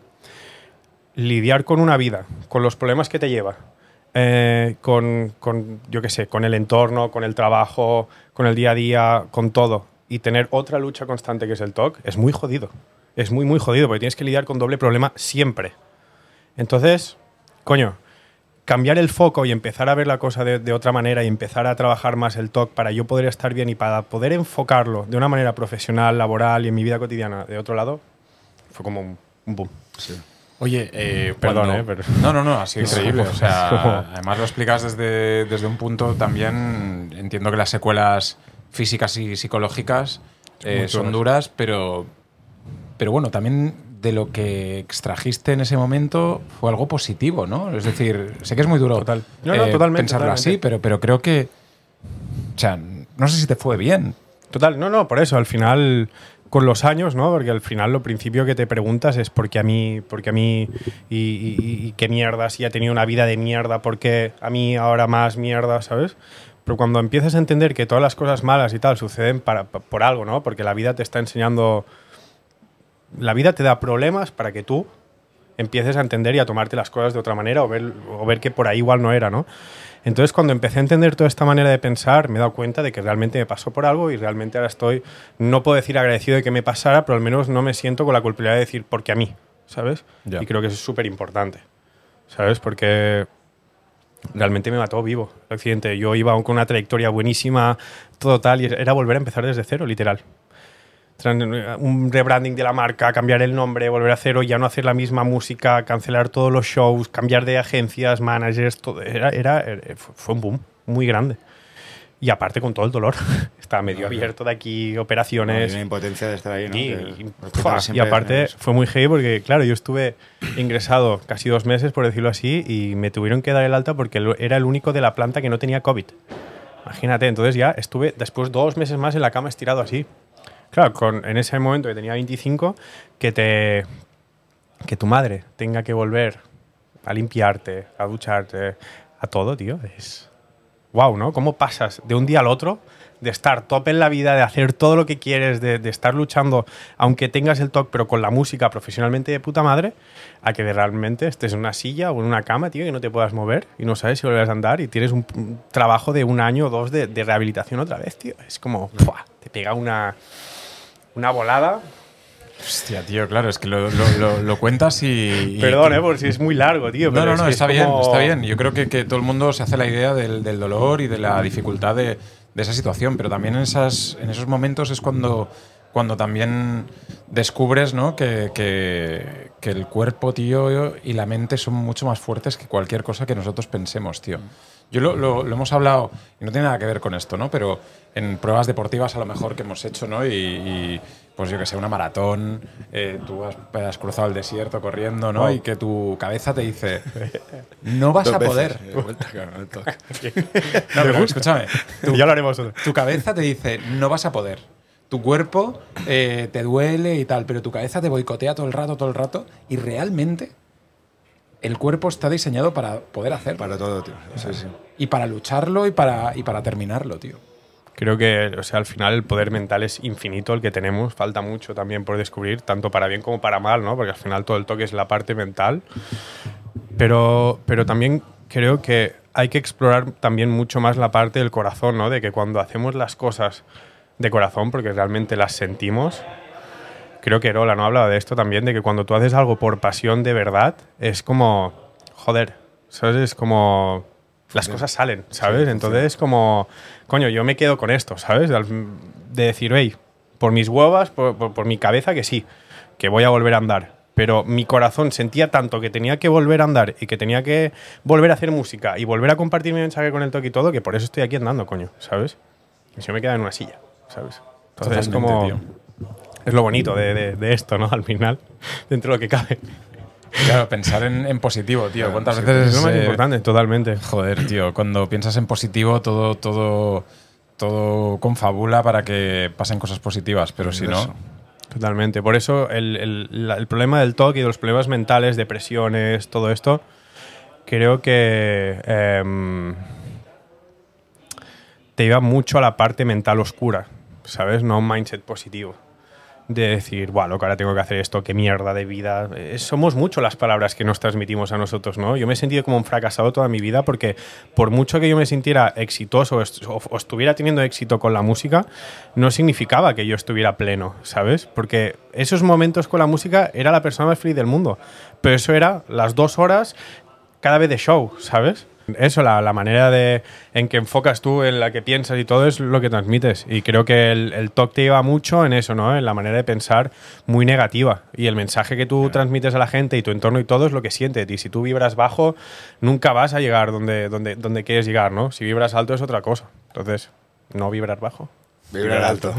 Speaker 2: lidiar con una vida, con los problemas que te lleva, eh, con, con, yo qué sé, con el entorno, con el trabajo, con el día a día, con todo, y tener otra lucha constante que es el TOC, es muy jodido. Es muy, muy jodido, porque tienes que lidiar con doble problema siempre. Entonces, coño, cambiar el foco y empezar a ver la cosa de, otra manera y empezar a trabajar más el TOC para yo poder estar bien y para poder enfocarlo de una manera profesional, laboral y en mi vida cotidiana de otro lado, fue como un, un boom.
Speaker 1: Oye, eh,
Speaker 2: Perdón,
Speaker 1: cuando-
Speaker 2: eh, pero-
Speaker 1: No, no, no,
Speaker 2: Es
Speaker 1: increíble. O sea, además lo explicas desde, desde un punto también. Entiendo que las secuelas físicas y psicológicas eh, son
Speaker 2: duras.
Speaker 1: duras, pero, pero bueno, también de lo que extrajiste en ese momento fue algo positivo, ¿no? Es decir, sé que es muy duro
Speaker 2: Total. No, no,
Speaker 1: eh,
Speaker 2: totalmente,
Speaker 1: pensarlo
Speaker 2: totalmente.
Speaker 1: así, pero, pero creo que. O sea, no sé si te fue bien.
Speaker 2: Total, no, no, por eso, al final, con los años, ¿no? Porque al final lo principio que te preguntas es por qué a mí, porque a mí, y, y- qué mierda, si ha tenido una vida de mierda, por qué a mí ahora más mierda, ¿sabes? Pero cuando empiezas a entender que todas las cosas malas y tal suceden para, pa- por algo, ¿no? Porque la vida te está enseñando la vida te da problemas para que tú empieces a entender y a tomarte las cosas de otra manera o ver, o ver que por ahí igual no era, ¿no? Entonces, cuando empecé a entender toda esta manera de pensar, me he dado cuenta de que realmente me pasó por algo y realmente ahora estoy, no puedo decir agradecido de que me pasara, pero al menos no me siento con la culpabilidad de decir, porque a mí, ¿sabes? Y creo que eso es súper importante, ¿sabes? Porque realmente me mató vivo el accidente. Yo iba con una trayectoria buenísima, todo tal, y era volver a empezar desde cero, literal. Un rebranding de la marca, cambiar el nombre, volver a cero, ya no hacer la misma música, cancelar todos los shows, cambiar de agencias, managers, todo. Era, era, era- fue un boom muy grande. Y aparte con todo el dolor. Estaba medio abierto de aquí, operaciones.
Speaker 3: una impotencia de estar ahí, ¿no?
Speaker 2: Y, y- y aparte fue muy heavy porque, claro, yo estuve ingresado casi dos meses, por decirlo así, y me tuvieron que dar el alta porque era el único de la planta que no tenía COVID. Imagínate, entonces ya estuve después dos meses más en la cama estirado así. Claro, con, en ese momento que tenía 25, que te que tu madre tenga que volver a limpiarte, a ducharte, a todo, tío, es wow, ¿no? ¿Cómo pasas de un día al otro de estar top en la vida, de hacer todo lo que quieres, de, de estar luchando, aunque tengas el toque, pero con la música profesionalmente de puta madre, a que de realmente estés en una silla o en una cama, tío, y no te puedas mover y no sabes si volverás a andar y tienes un, un trabajo de un año o dos de, de rehabilitación otra vez, tío. Es como, ¡fua! te pega una, una volada.
Speaker 1: Hostia, tío, claro, es que lo, lo- lo- lo cuentas y. y-
Speaker 2: Perdón, eh, por si es muy largo, tío.
Speaker 1: No,
Speaker 2: pero
Speaker 1: no, no, está
Speaker 2: es
Speaker 1: bien, está bien. Yo creo que, que todo el mundo se hace la idea del, del dolor y de la dificultad de, de esa situación, pero también en, esas, en esos momentos es cuando, cuando también descubres ¿no? que, que- que el cuerpo, tío, y la mente son mucho más fuertes que cualquier cosa que nosotros pensemos, tío. Yo lo, lo- lo hemos hablado, y no tiene nada que ver con esto, ¿no? Pero en pruebas deportivas a lo mejor que hemos hecho, ¿no? Y, y, pues yo que sé, una maratón, eh, tú has, has cruzado el desierto corriendo, ¿no?
Speaker 2: Wow.
Speaker 1: Y que tu cabeza te dice, no vas
Speaker 3: Dos
Speaker 1: a poder.
Speaker 3: vuelta.
Speaker 1: No, pero escúchame, tu,
Speaker 2: Ya lo haremos otro.
Speaker 1: tu cabeza te dice, no vas a poder. Tu cuerpo eh, te duele y tal, pero tu cabeza te boicotea todo el rato, todo el rato, y realmente el cuerpo está diseñado para poder hacerlo.
Speaker 3: Para todo, tío. Sí, sí.
Speaker 1: Y para lucharlo y para, y para terminarlo, tío.
Speaker 2: Creo que, o sea, al final el poder mental es infinito el que tenemos. Falta mucho también por descubrir, tanto para bien como para mal, ¿no? Porque al final todo el toque es la parte mental. Pero, pero también creo que hay que explorar también mucho más la parte del corazón, ¿no? De que cuando hacemos las cosas de corazón, porque realmente las sentimos, creo que Erola no hablaba de esto también, de que cuando tú haces algo por pasión de verdad, es como, joder, ¿sabes? Es como, las cosas salen, ¿sabes? Entonces es como, coño, yo me quedo con esto, ¿sabes? De decir, hey, por mis huevas, por, por- por mi cabeza, que sí, que voy a volver a andar. Pero mi corazón sentía tanto que tenía que volver a andar y que tenía que volver a hacer música y volver a compartir mi mensaje con el toque y todo, que por eso estoy aquí andando, coño, ¿sabes? Y si yo me quedo en una silla, ¿sabes? Entonces es como...
Speaker 1: tío.
Speaker 2: Es lo bonito de, de- de esto, ¿no? Al final, dentro de lo que cabe.
Speaker 1: Claro, pensar en, en positivo, tío. ¿Cuántas
Speaker 2: Es
Speaker 1: veces
Speaker 2: lo más
Speaker 1: eh,
Speaker 2: importante, totalmente.
Speaker 1: Joder, tío, cuando piensas en positivo, todo, todo, todo confabula para que pasen cosas positivas, pero si no.
Speaker 3: Eso.
Speaker 2: Totalmente. Por eso el, el- la- el problema del TOC y de los problemas mentales, depresiones, todo esto, creo que em, te lleva mucho a la parte mental oscura, ¿sabes? No un mindset positivo. De decir, bueno, loco, ahora tengo que hacer esto, qué mierda de vida. Eh, somos mucho las palabras que nos transmitimos a nosotros, ¿no? Yo me he sentido como un fracasado toda mi vida porque por mucho que yo me sintiera exitoso o, o estuviera teniendo éxito con la música, no significaba que yo estuviera pleno, ¿sabes? Porque esos momentos con la música era la persona más feliz del mundo. Pero eso era las dos horas cada vez de show, ¿sabes? Eso, la, la manera de, en que enfocas tú, en la que piensas y todo es lo que transmites. Y creo que el, el talk te lleva mucho en eso, ¿no? En la manera de pensar muy negativa. Y el mensaje que tú transmites a la gente y tu entorno y todo es lo que sientes. Y si tú vibras bajo, nunca vas a llegar donde, donde, donde quieres llegar, ¿no? Si vibras alto es otra cosa. Entonces, no vibrar bajo.
Speaker 3: Vibrar alto.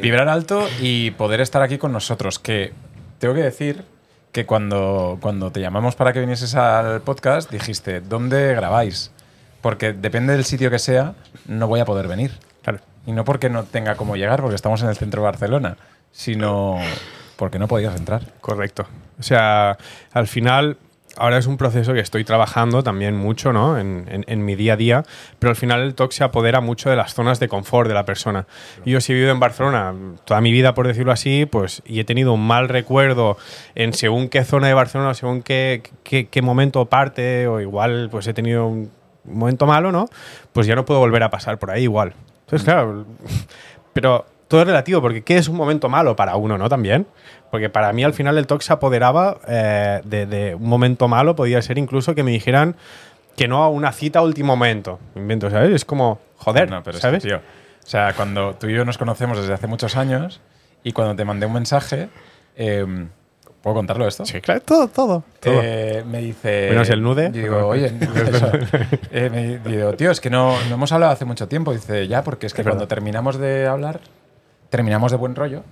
Speaker 1: Vibrar alto y poder estar aquí con nosotros. Que tengo que decir que cuando, cuando te llamamos para que vinieses al podcast, dijiste, ¿dónde grabáis? Porque depende del sitio que sea, no voy a poder venir.
Speaker 2: Claro.
Speaker 1: Y no porque no tenga cómo llegar, porque estamos en el centro de Barcelona, sino porque no podías entrar.
Speaker 2: Correcto. O sea, al final ahora es un proceso que estoy trabajando también mucho, ¿no? En, en- en mi día a día, pero al final el TOC se apodera mucho de las zonas de confort de la persona. Yo sí he vivido en Barcelona toda mi vida, por decirlo así, pues, y he tenido un mal recuerdo en según qué zona de Barcelona, según qué, qué, qué momento parte, o igual, pues he tenido un momento malo, ¿no? Pues ya no puedo volver a pasar por ahí igual. Entonces, claro, pero todo es relativo, porque ¿qué es un momento malo para uno, no? También. Porque para mí al final el TOC se apoderaba eh, de, de un momento malo, podía ser incluso que me dijeran que no a una cita a último momento. Me Invento, ¿sabes? Es como, joder,
Speaker 1: No, pero es
Speaker 2: ¿sabes?
Speaker 1: que, tío, o sea, cuando tú y yo nos conocemos desde hace muchos años y cuando te mandé un mensaje, eh, ¿puedo contarlo esto?
Speaker 2: Sí, claro, todo, todo. todo.
Speaker 1: Eh, me dice.
Speaker 2: Menos el nude.
Speaker 1: digo, oye. Eh, me digo, tío, es que no, no hemos hablado hace mucho tiempo. Dice, ya, porque es que
Speaker 2: Es
Speaker 1: cuando terminamos de hablar, terminamos de buen rollo.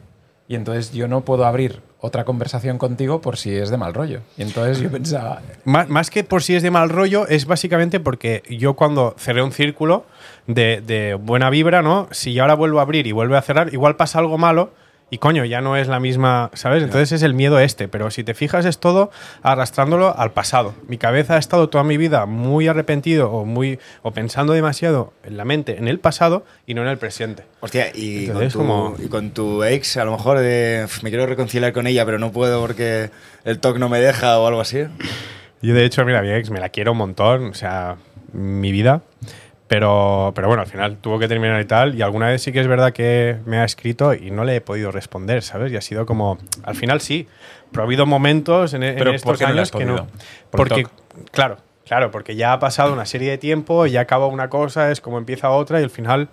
Speaker 1: Y entonces yo no puedo abrir otra conversación contigo por si es de mal rollo. Y entonces yo pensaba,
Speaker 2: Má- Más, que por si es de mal rollo, es básicamente porque yo cuando cerré un círculo de, de buena vibra, ¿no? Si ahora vuelvo a abrir y vuelve a cerrar, igual pasa algo malo y coño, ya no es la misma, ¿sabes? Entonces es el miedo este, pero si te fijas es todo arrastrándolo al pasado. Mi cabeza ha estado toda mi vida muy arrepentido o muy o pensando demasiado en la mente en el pasado y no en el presente.
Speaker 3: Hostia, y con,
Speaker 2: Entonces,
Speaker 3: tu,
Speaker 2: como-
Speaker 3: y con tu ex, a lo mejor de, "Uf, me quiero reconciliar con ella, pero no puedo porque el TOC no me deja o algo así.
Speaker 2: Yo, de hecho, mira, mi ex me la quiero un montón, o sea, mi vida. Pero, pero bueno, al final tuvo que terminar y tal. Y alguna vez sí que es verdad que me ha escrito y no le he podido responder, ¿sabes? Y ha sido como. Al final sí, pero ha habido momentos en, en
Speaker 1: Pero ¿por
Speaker 2: estos
Speaker 1: no has
Speaker 2: años que no.
Speaker 1: Por
Speaker 2: Porque, claro, claro, porque ya ha pasado una serie de tiempo, ya acaba una cosa, es como empieza otra y al final.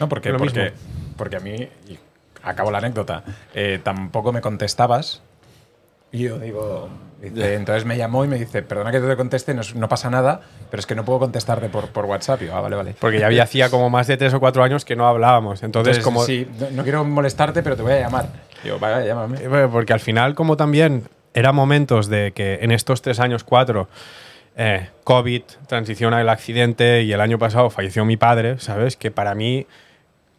Speaker 1: No, porque,
Speaker 2: Lo
Speaker 1: porque,
Speaker 2: mismo.
Speaker 1: porque a mí, acabo la anécdota, eh, tampoco me contestabas. Y yo digo, dice, entonces me llamó y me dice, perdona que te conteste, no, no pasa nada, pero es que no puedo contestarte por, por WhatsApp. Y yo, ah, vale, vale.
Speaker 2: Porque ya había hacía como más de tres o cuatro años que no hablábamos. Entonces,
Speaker 1: Entonces,
Speaker 2: como.
Speaker 1: sí, no, no quiero molestarte, pero te voy a llamar. Digo, vaya, llámame.
Speaker 2: Eh, Porque al final, como también eran momentos de que en estos tres años, cuatro, eh, COVID, transición al accidente y el año pasado falleció mi padre, ¿sabes? Que para mí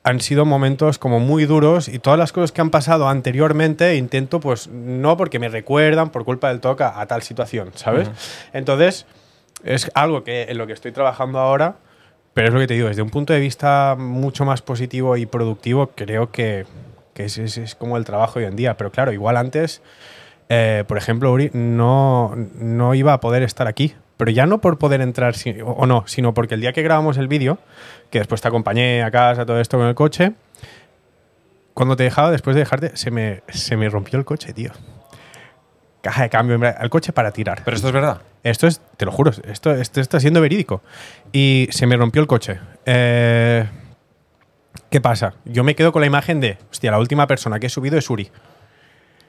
Speaker 2: han sido momentos como muy duros y todas las cosas que han pasado anteriormente intento, pues no porque me recuerdan por culpa del toca a tal situación, ¿sabes? Entonces, es algo que en lo que estoy trabajando ahora, pero es lo que te digo, desde un punto de vista mucho más positivo y productivo, creo que, que es, es- es como el trabajo hoy en día. Pero claro, igual antes, eh, por ejemplo, Uri, no, no iba a poder estar aquí. Pero ya no por poder entrar si- o, o no, sino porque el día que grabamos el vídeo, que después te acompañé a casa, todo esto con el coche, cuando te dejaba, después de dejarte, se me, se me rompió el coche, tío. Caja de cambio, el coche para tirar.
Speaker 1: Pero esto es verdad.
Speaker 2: Esto es, te lo juro, esto, esto está siendo verídico. Y se me rompió el coche. Eh, ¿Qué pasa? Yo me quedo con la imagen de, hostia, la última persona que he subido es Uri.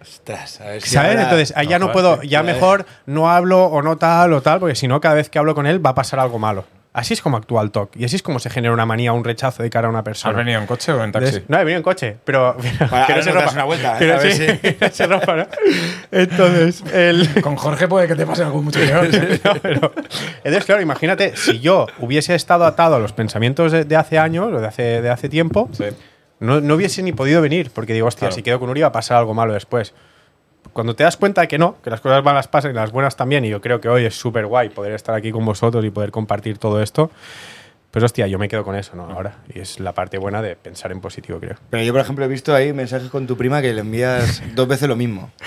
Speaker 3: Ostras, a ver si
Speaker 2: ¿Sabes?
Speaker 3: ahora-
Speaker 2: Entonces, ahí ya no
Speaker 1: joder,
Speaker 2: puedo,
Speaker 1: sí,
Speaker 2: ya mejor no hablo o no tal o tal, porque si no, cada vez que hablo con él va a pasar algo malo. Así es como actúa el TOC. Y así es como se genera una manía, un rechazo de cara a una
Speaker 1: ¿Has
Speaker 2: persona.
Speaker 1: venido en coche o en taxi?
Speaker 2: Entonces- no, he venido en coche, pero.
Speaker 3: Para-
Speaker 2: que
Speaker 3: ahora
Speaker 2: no se rompa.
Speaker 3: una vuelta, ¿eh?
Speaker 2: No se-
Speaker 3: si-
Speaker 2: que no se rompa, ¿no? Entonces, el.
Speaker 1: Con Jorge puede que te pase algo mucho peor.
Speaker 2: No, pero- entonces, claro, imagínate, si yo hubiese estado atado a los pensamientos de, de hace años o de hace, de hace tiempo,
Speaker 1: Sí.
Speaker 2: No, no hubiese ni podido venir, porque digo, hostia,
Speaker 1: Claro.
Speaker 2: si quedo con Uri va a pasar algo malo después. Cuando te das cuenta de que no, que las cosas malas pasan y las buenas también, y yo creo que hoy es súper guay poder estar aquí con vosotros y poder compartir todo esto, pues hostia, yo me quedo con eso, ¿no? Ahora. Y es la parte buena de pensar en positivo, creo.
Speaker 3: Pero yo, por ejemplo, he visto ahí mensajes con tu prima que le envías dos veces lo mismo.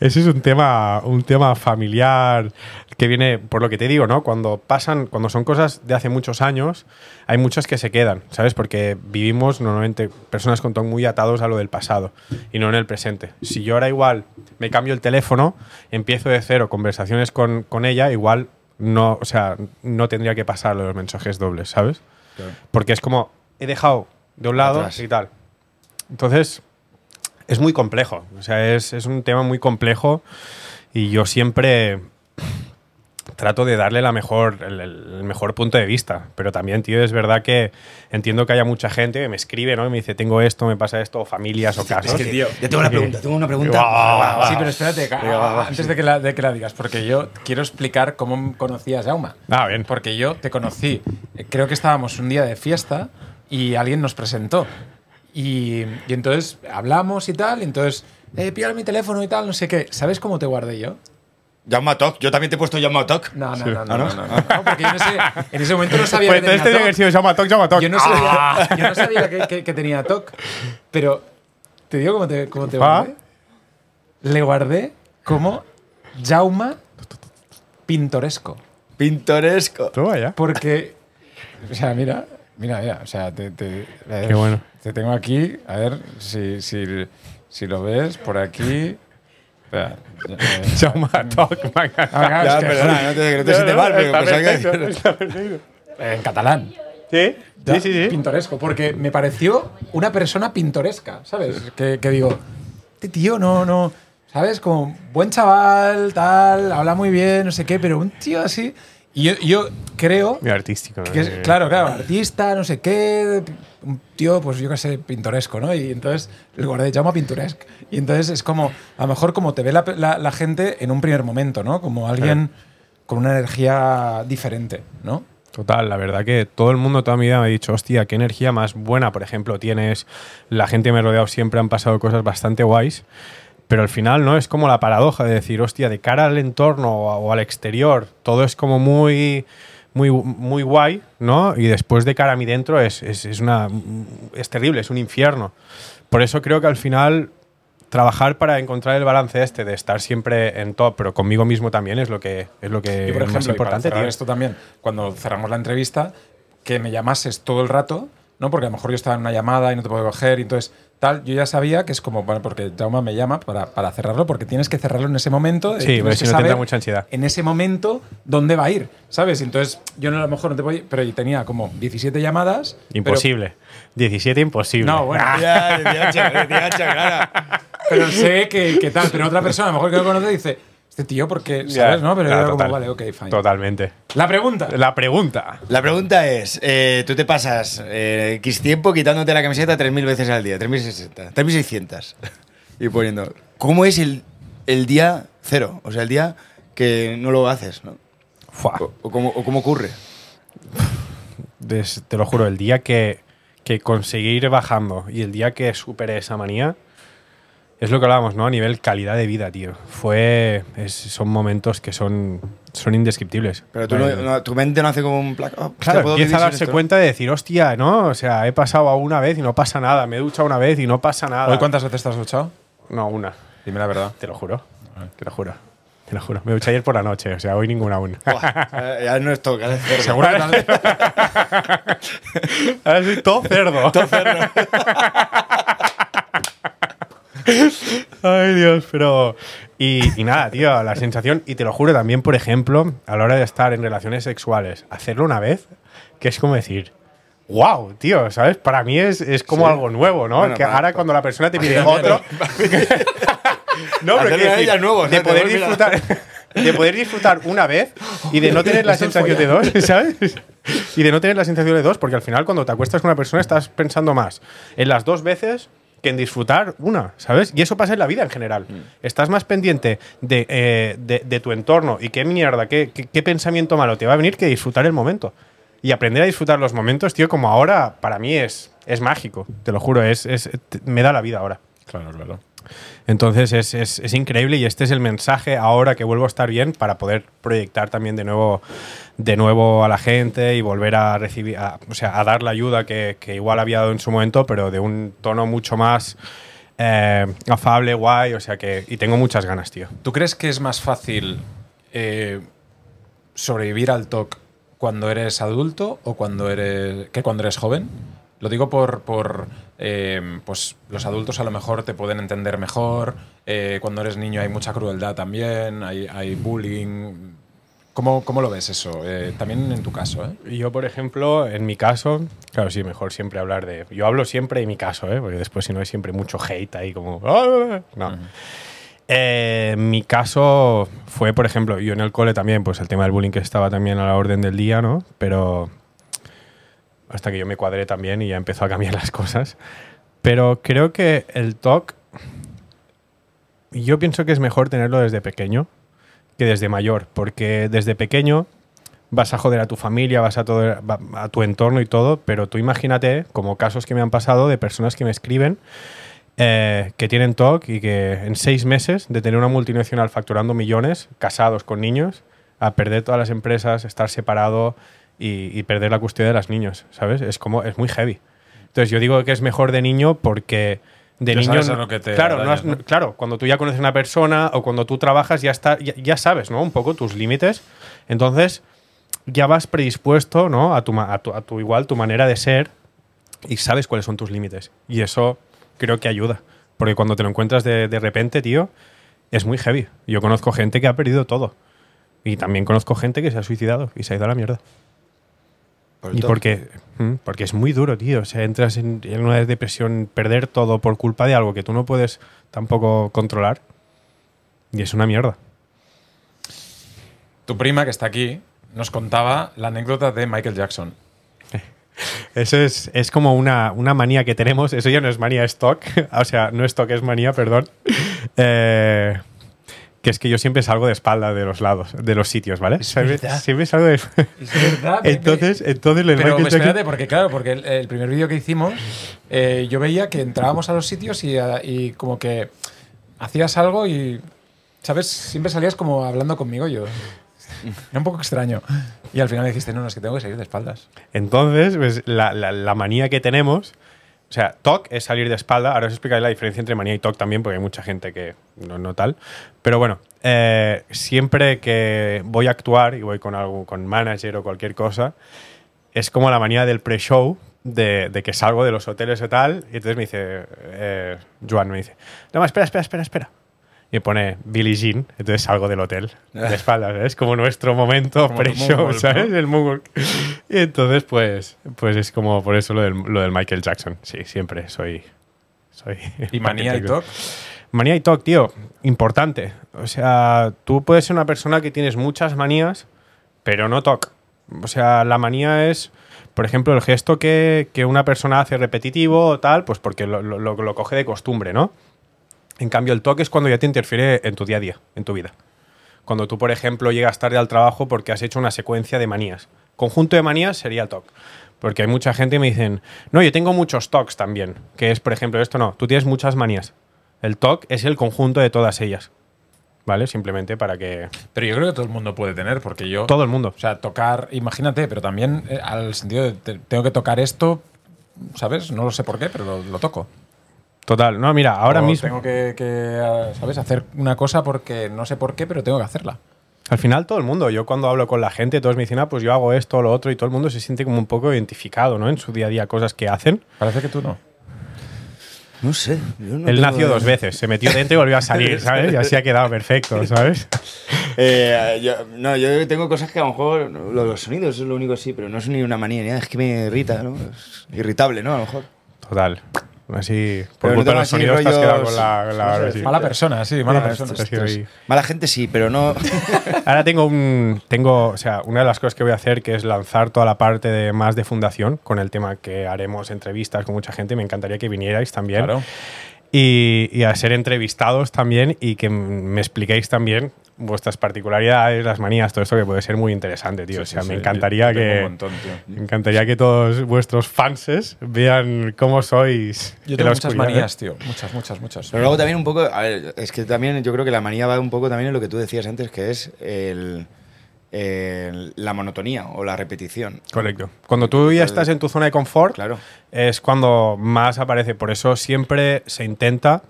Speaker 2: Ese es un tema, un tema familiar que viene, por lo que te digo, ¿no? Cuando pasan, cuando son cosas de hace muchos años, hay muchas que se quedan, ¿sabes? Porque vivimos normalmente personas con TOC muy atados a lo del pasado y no en el presente. Si yo ahora igual me cambio el teléfono, empiezo de cero conversaciones con, con ella, igual no, o sea, no tendría que pasar los mensajes dobles, ¿sabes? Porque es como, he dejado de un lado
Speaker 3: Atrás.
Speaker 2: y tal. Entonces, es muy complejo. O sea, es, es un tema muy complejo y yo siempre trato de darle la mejor, el, el mejor punto de vista. Pero también, tío, es verdad que entiendo que haya mucha gente que me escribe, ¿no? Y me dice, tengo esto, me pasa esto, o familias o casos.
Speaker 3: Es que, tío, yo tengo una pregunta, tengo una pregunta.
Speaker 1: Sí, pero espérate, antes de, que la, de que la digas, porque yo quiero explicar cómo conocí a Jauma.
Speaker 2: Ah, bien.
Speaker 1: Porque yo te conocí, eh, creo que estábamos un día de fiesta y alguien nos presentó. Y, y entonces hablamos y tal, y entonces, eh, mi teléfono y tal, no sé qué. ¿Sabes cómo te guardé yo?
Speaker 3: Toc. Yo también te he puesto Toc.
Speaker 1: No, no, no, no,
Speaker 3: ¿Ah, no?
Speaker 1: no, no, no, porque yo en ese, en ese momento no sabía
Speaker 2: Pues
Speaker 1: que tenía TOC.
Speaker 2: sido llama toc, llama toc.
Speaker 1: Yo no sabía, yo no sabía que, que- que tenía TOC, pero te digo cómo te, cómo te
Speaker 2: Ah.
Speaker 1: guardé. Le guardé como Jauma Pintoresco.
Speaker 3: Pintoresco.
Speaker 2: Toma ya.
Speaker 1: Porque, o sea, mira, mira, mira, o sea, te, te- a ver,
Speaker 2: Qué bueno.
Speaker 1: te tengo aquí, a ver si, si, si lo ves por aquí. Espera, eh,
Speaker 2: venga.
Speaker 1: ah,
Speaker 3: Ya, perdona, no te, que no te sientes mal, pero pensaba que
Speaker 1: en catalán.
Speaker 2: ¿Sí?
Speaker 1: Ya,
Speaker 2: Sí, sí, sí.
Speaker 1: Pintoresco, porque me pareció una persona pintoresca, ¿sabes? Que, que digo, este tío no, no, ¿sabes? Como buen chaval, tal, habla muy bien, no sé qué, pero un tío así. Y yo, yo creo
Speaker 2: Muy artístico.
Speaker 1: que es,
Speaker 2: Eh,
Speaker 1: claro, claro, artista, no sé qué, un tío, pues yo qué sé, pintoresco, ¿no? Y entonces el guardia llama pintoresco. Y entonces es como, a lo mejor como te ve la, la- la gente en un primer momento, ¿no? Como alguien con una energía diferente, ¿no?
Speaker 2: Total, la verdad que todo el mundo toda mi vida me ha dicho, hostia, qué energía más buena, por ejemplo, tienes. La gente que me ha rodeado siempre han pasado cosas bastante guays. Pero al final, ¿no? Es como la paradoja de decir, hostia, de cara al entorno o, al exterior, todo es como muy, muy, muy guay, ¿no? Y después de cara a mí dentro es, es, es una, es terrible, es un infierno. Por eso creo que al final trabajar para encontrar el balance este de estar siempre en top, pero conmigo mismo también es lo que es lo que
Speaker 1: Y por
Speaker 2: es más
Speaker 1: ejemplo, y para
Speaker 2: importante,
Speaker 1: cerrar
Speaker 2: tío.
Speaker 1: esto también, cuando cerramos la entrevista, que me llamases todo el rato, ¿no? Porque a lo mejor yo estaba en una llamada y no te puedo coger, y entonces tal, yo ya sabía que es como, bueno, porque Jaume me llama para, para cerrarlo, porque tienes que cerrarlo en ese momento. eh,
Speaker 2: Sí,
Speaker 1: que
Speaker 2: si no tendrá mucha ansiedad.
Speaker 1: En ese momento, ¿dónde va a ir? ¿Sabes? Entonces, yo no, a lo mejor no te voy, pero yo tenía como 17 llamadas. pero-
Speaker 2: Imposible. 17 imposible.
Speaker 1: no, bueno,
Speaker 3: Ya, 18, 18, claro.
Speaker 1: pero sé que, que tal, pero otra persona, a lo mejor que no conoce, dice, este tío, porque,
Speaker 2: Ya,
Speaker 1: ¿sabes? ¿no? Pero
Speaker 2: ya,
Speaker 1: yo era como,
Speaker 2: total.
Speaker 1: vale, ok, fine.
Speaker 2: Totalmente.
Speaker 1: La pregunta.
Speaker 2: La pregunta.
Speaker 3: La pregunta es, eh, tú te pasas eh, X tiempo quitándote la camiseta 3.000 veces al día, 3.060, 3.600. Y poniendo, ¿cómo es el, el día cero? O sea, el día que no lo haces, ¿no?
Speaker 2: Fua.
Speaker 3: O, o cómo, o cómo ocurre.
Speaker 2: Des- te lo juro, el día que, que conseguí ir bajando y el día que superé esa manía, es lo que hablábamos, ¿no? A nivel calidad de vida, tío. Fue. es- son momentos que son, son indescriptibles.
Speaker 3: Pero tú no- no- tu mente no hace como un placa. oh,
Speaker 2: Claro, empieza a darse
Speaker 3: ¿no?
Speaker 2: cuenta de decir, hostia, ¿no? O sea, he pasado a una vez y no pasa nada. Me he duchado una vez y no pasa nada.
Speaker 1: ¿Hoy cuántas veces te has duchado?
Speaker 2: No, una.
Speaker 1: Dime la verdad.
Speaker 2: Te lo juro. Te lo juro. Te lo juro. Me duché ayer por la noche, o sea, hoy ninguna aún.
Speaker 3: Buah, eh, ya no es cerdo.
Speaker 1: Seguro que tal-
Speaker 2: Ahora soy todo cerdo. Ay, Dios, pero. Y, y nada, tío, la sensación, y te lo juro también, por ejemplo, a la hora de estar en relaciones sexuales, hacerlo una vez, que es como decir. Wow, tío, ¿sabes? Para mí es, es como
Speaker 3: Sí.
Speaker 2: algo nuevo, ¿no?
Speaker 3: Bueno,
Speaker 2: que
Speaker 3: para-
Speaker 2: ahora cuando la persona te pide otro. no, pero
Speaker 3: a
Speaker 2: decir,
Speaker 3: ella nuevo,
Speaker 2: de
Speaker 3: ¿sabes? Te
Speaker 2: poder disfrutar. De poder disfrutar una vez y de no tener la sensación de dos, ¿sabes? Y de no tener la sensación de dos, porque al final cuando te acuestas con una persona estás pensando más en las dos veces que en disfrutar una, ¿sabes? Y eso pasa en la vida en general. Estás más pendiente de, eh, de- de tu entorno y qué mierda, qué, qué- qué pensamiento malo te va a venir que disfrutar el momento. Y aprender a disfrutar los momentos, tío, como ahora, para mí es, es mágico, te lo juro, es, es- me da la vida ahora.
Speaker 1: Claro, claro.
Speaker 2: Entonces es, es- es increíble y este es el mensaje ahora que vuelvo a estar bien para poder proyectar también de nuevo, de nuevo a la gente y volver a recibir, a- o sea, a dar la ayuda que, que igual había dado en su momento, pero de un tono mucho más eh, afable, guay, o sea que, y tengo muchas ganas, tío.
Speaker 1: ¿Tú crees que es más fácil eh, sobrevivir al TOC cuando eres adulto o cuando eres que cuando eres joven? Lo digo por, por eh, pues los adultos a lo mejor te pueden entender mejor. eh, cuando eres niño hay mucha crueldad también, hay, hay bullying. ¿Cómo, ¿Cómo lo ves eso? Eh, también en tu caso, ¿eh?
Speaker 2: Yo, por ejemplo, en mi caso, claro, sí, mejor siempre hablar de. Yo hablo siempre en mi caso, ¿eh? porque después, si no, hay siempre mucho hate ahí, como. "Ah", No. Eh, en mi caso fue, por ejemplo, yo en el cole también, pues el tema del bullying que estaba también a la orden del día, ¿no? Pero. Hasta que yo me cuadré también y ya empezó a cambiar las cosas. Pero creo que el TOC. Yo pienso que es mejor tenerlo desde pequeño que desde mayor, porque desde pequeño vas a joder a tu familia, vas a, todo, a tu entorno y todo, pero tú imagínate, como casos que me han pasado de personas que me escriben eh, que tienen TOC y que en seis meses de tener una multinacional facturando millones, casados con niños, a perder todas las empresas, estar separado y, y perder la custodia de los niños, ¿sabes? Es como, es muy heavy. Entonces yo digo que es mejor de niño porque de
Speaker 1: Ya
Speaker 2: niño...
Speaker 1: lo que te
Speaker 2: claro, no
Speaker 1: dañas,
Speaker 2: has-
Speaker 1: ¿no?
Speaker 2: claro, cuando tú ya conoces a una persona o cuando tú trabajas ya, está, ya, ya sabes, ¿no? Un poco tus límites. Entonces ya vas predispuesto, ¿no? A tu, a tu, a tu igual, tu manera de ser y sabes cuáles son tus límites. Y eso creo que ayuda. Porque cuando te lo encuentras de, de repente, tío, es muy heavy. Yo conozco gente que ha perdido todo. Y también conozco gente que se ha suicidado y se ha ido a la mierda.
Speaker 3: Por
Speaker 2: Y porque, mm, porque es muy duro, tío. O sea, entras en, en una depresión, perder todo por culpa de algo que tú no puedes tampoco controlar. Y es una mierda.
Speaker 1: Tu prima, que está aquí, nos contaba la anécdota de Michael Jackson.
Speaker 2: Eso es, es como una, una manía que tenemos. Eso ya no es manía, es stock. o sea, no es stock, es manía, perdón. Eh, que es que yo siempre salgo de espalda de los lados, de los sitios, ¿vale? Siempre,
Speaker 1: verdad.
Speaker 2: siempre salgo de.
Speaker 1: Es verdad.
Speaker 2: entonces, entonces el
Speaker 1: Pero espérate, porque claro, porque el, el primer vídeo que hicimos, eh, yo veía que entrábamos a los sitios y, a- y como que hacías algo y, ¿sabes? Siempre salías como hablando conmigo yo. Era un poco extraño. Y al final me dijiste, no, no, es que tengo que salir de espaldas.
Speaker 2: Entonces, pues, la, la- la manía que tenemos. O sea, TOC es salir de espalda. Ahora os explicaré la diferencia entre manía y TOC también, porque hay mucha gente que no, no tal. Pero bueno, eh, siempre que voy a actuar y voy con algo, con manager o cualquier cosa, es como la manía del pre-show, de, de que salgo de los hoteles y tal. Y entonces me dice, eh, Joan me dice, no, espera, espera, espera, espera. Y pone Billie Jean, entonces salgo del hotel de espaldas. ¿eh? Es como nuestro momento pre-show, ¿sabes?
Speaker 1: ¿no?
Speaker 2: El moonwalk. Y entonces, pues, pues es como por eso lo del, lo del Michael Jackson. Sí, siempre soy. soy
Speaker 1: Y manía y talk.
Speaker 2: Manía y talk, tío, importante. O sea, tú puedes ser una persona que tienes muchas manías, pero no talk. O sea, la manía es, por ejemplo, el gesto que, que una persona hace repetitivo o tal, pues porque lo- lo coge de costumbre, ¿no? En cambio, el talk es cuando ya te interfiere en tu día a día, en tu vida. Cuando tú, por ejemplo, llegas tarde al trabajo porque has hecho una secuencia de manías. Conjunto de manías sería el TOC. Porque hay mucha gente que me dicen, no, yo tengo muchos TOCs también. Que es, por ejemplo, esto no, tú tienes muchas manías. El TOC es el conjunto de todas ellas. ¿Vale? Simplemente para que.
Speaker 1: Pero yo creo que todo el mundo puede tener, porque yo.
Speaker 2: Todo el mundo.
Speaker 1: O sea, tocar, imagínate, pero también eh, al sentido de te- tengo que tocar esto, ¿sabes? No lo sé por qué, pero lo, lo toco.
Speaker 2: Total. No, mira, ahora
Speaker 1: O
Speaker 2: mismo.
Speaker 1: Tengo que, que, ¿sabes? Hacer una cosa porque no sé por qué, pero tengo que hacerla.
Speaker 2: Al final todo el mundo, yo cuando hablo con la gente, todos me dicen, ah, pues yo hago esto o lo otro, y todo el mundo se siente como un poco identificado, ¿no? En su día a día, cosas que hacen.
Speaker 1: Parece que tú no.
Speaker 3: No sé. yo no
Speaker 2: Él nació dos veces, se metió dentro y volvió a salir, ¿sabes? Y así ha quedado perfecto, ¿sabes?
Speaker 3: Eh, yo, no, yo tengo cosas que a lo mejor. Lo los sonidos es lo único sí, pero no es ni una manía ni nada, es que me irrita, ¿no? Es irritable, ¿no? A lo mejor.
Speaker 2: Total. Así, por
Speaker 3: Pero no
Speaker 2: culpa de
Speaker 3: tengo
Speaker 2: los sonidos te has
Speaker 3: rollos-
Speaker 2: quedado con la... con la-
Speaker 3: no sé,
Speaker 2: sí.
Speaker 1: Mala persona, sí, mala
Speaker 3: Mira,
Speaker 1: persona.
Speaker 3: Mala gente sí, pero no.
Speaker 2: Ahora tengo un. Tengo, o sea, una de las cosas que voy a hacer que es lanzar toda la parte de más de fundación con el tema que haremos entrevistas con mucha gente. Me encantaría que vinierais también.
Speaker 1: Claro.
Speaker 2: Y, y a ser entrevistados también y que me expliquéis también vuestras particularidades, las manías, todo esto que puede ser muy interesante, tío.
Speaker 1: Sí,
Speaker 2: o sea,
Speaker 1: sí,
Speaker 2: me encantaría
Speaker 1: Yo
Speaker 2: que.
Speaker 1: un montón, tío.
Speaker 2: Me encantaría que todos vuestros fanses vean cómo sois.
Speaker 1: Yo
Speaker 2: en
Speaker 1: tengo muchas
Speaker 2: oscuridad,
Speaker 1: manías, tío. Muchas, muchas, muchas.
Speaker 3: Pero luego también un poco, a ver, es que también yo creo que la manía va un poco también en lo que tú decías antes, que es el, el- la monotonía o la repetición.
Speaker 2: Correcto. Cuando tú ya estás en tu zona de confort,
Speaker 3: Claro.
Speaker 2: es cuando más aparece. Por eso siempre se intenta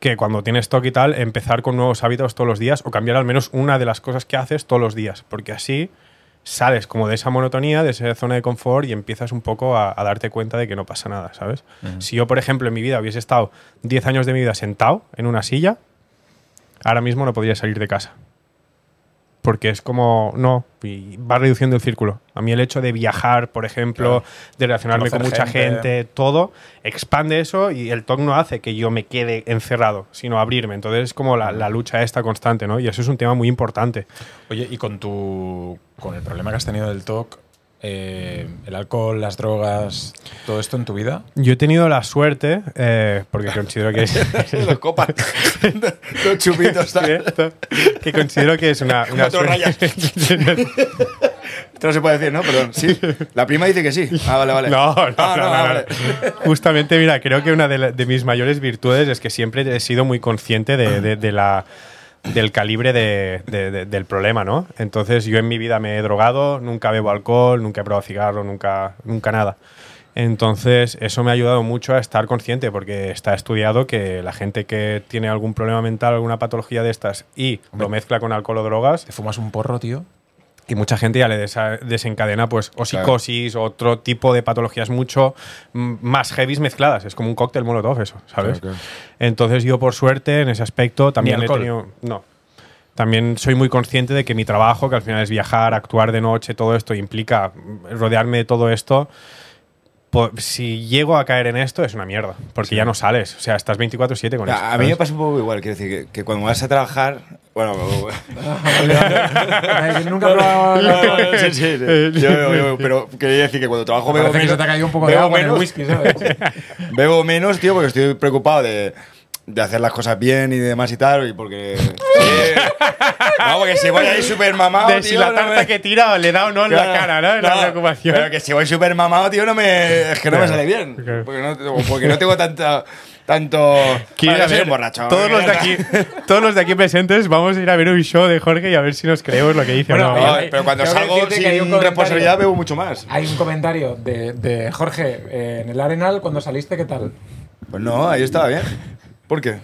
Speaker 2: que cuando tienes TOC y tal, empezar con nuevos hábitos todos los días o cambiar al menos una de las cosas que haces todos los días. Porque así sales como de esa monotonía, de esa zona de confort y empiezas un poco a, a darte cuenta de que no pasa nada, ¿sabes? Si yo, por ejemplo, en mi vida hubiese estado 10 años de mi vida sentado en una silla, ahora mismo no podría salir de casa. Porque es como, no, y va reduciendo el círculo. A mí el hecho de viajar, por ejemplo, de relacionarme con mucha
Speaker 1: gente.
Speaker 2: gente, todo, expande eso y el TOC no hace que yo me quede encerrado, sino abrirme. Entonces es como la, la lucha esta constante, ¿no? Y eso es un tema muy importante.
Speaker 1: Oye, y con tu. con el problema que has tenido del TOC, eh, el alcohol, las drogas, todo esto en tu vida.
Speaker 2: Yo he tenido la suerte, eh, porque considero que es...
Speaker 3: Los copas. Los chupitos.
Speaker 2: que considero que es una, una
Speaker 3: Cuatro
Speaker 2: suerte-
Speaker 3: Esto no se puede decir, ¿no? Perdón. Sí. La prima dice que sí. Ah, vale, vale.
Speaker 2: No, no,
Speaker 3: Ah,
Speaker 2: no, no, no.
Speaker 3: vale.
Speaker 2: Justamente, mira, creo que una de, la- de mis mayores virtudes es que siempre he sido muy consciente de, de- de la, del calibre de- de- de- del problema, ¿no? Entonces, yo en mi vida me he drogado, nunca bebo alcohol, nunca he probado cigarro, nunca, nunca nada. Entonces, eso me ha ayudado mucho a estar consciente, porque está estudiado que la gente que tiene algún problema mental, alguna patología de estas y lo mezcla con alcohol o drogas,
Speaker 1: ¿Te fumas un porro, tío?
Speaker 2: Y mucha gente ya le desa- desencadena pues o
Speaker 3: Claro.
Speaker 2: psicosis o otro tipo de patologías mucho mm, más heavies mezcladas. Es como un cóctel molotov eso, ¿sabes?
Speaker 3: Claro, claro.
Speaker 2: Entonces yo por suerte en ese aspecto también he tenido... No. También soy muy consciente de que mi trabajo, que al final es viajar, actuar de noche, todo esto implica mm, rodearme de todo esto. Si llego a caer en esto es una mierda, porque ya no sales, o sea, estás 24/7 con eso.
Speaker 3: A, a mí me pasa un poco igual. Quiero decir que, que cuando vas a trabajar. Bueno,
Speaker 1: Yo nunca he probado el alcohol.
Speaker 3: sí, sí, sí. Yo bebo, bebo, pero quería decir que cuando trabajo bebo menos.
Speaker 1: se te ha caído un poco de
Speaker 3: bebo
Speaker 1: agua en el
Speaker 3: menos.
Speaker 1: whisky, ¿sabes?
Speaker 3: Bebo menos, tío, porque estoy preocupado de, de hacer las cosas bien y demás y tal. Y porque. sí. No, porque si voy ahí súper mamado.
Speaker 2: De si
Speaker 3: tío,
Speaker 2: la
Speaker 3: no
Speaker 2: tarta
Speaker 3: me-
Speaker 2: que he tirado le da o no en la
Speaker 3: Claro,
Speaker 2: cara, ¿no? Es la
Speaker 3: no,
Speaker 2: preocupación.
Speaker 3: Pero que si voy súper mamado, tío, no me, es que no me
Speaker 2: Claro,
Speaker 3: sale bien.
Speaker 2: claro.
Speaker 3: Porque no, porque no tengo tanta, tanto.
Speaker 2: Quiero ir
Speaker 3: Bueno,
Speaker 2: a
Speaker 3: un borracho.
Speaker 2: Todos los, de aquí, todos los de aquí presentes vamos a ir a ver un show de Jorge y a ver si nos creemos lo que dice
Speaker 1: Bueno,
Speaker 2: o no.
Speaker 3: No, pero cuando salgo
Speaker 1: decirte que hay un
Speaker 3: sin responsabilidad bebo mucho más.
Speaker 1: Hay un comentario de, de Jorge eh, en el Arenal cuando saliste, ¿qué tal?
Speaker 3: Pues no, ahí estaba bien. ¿Por qué?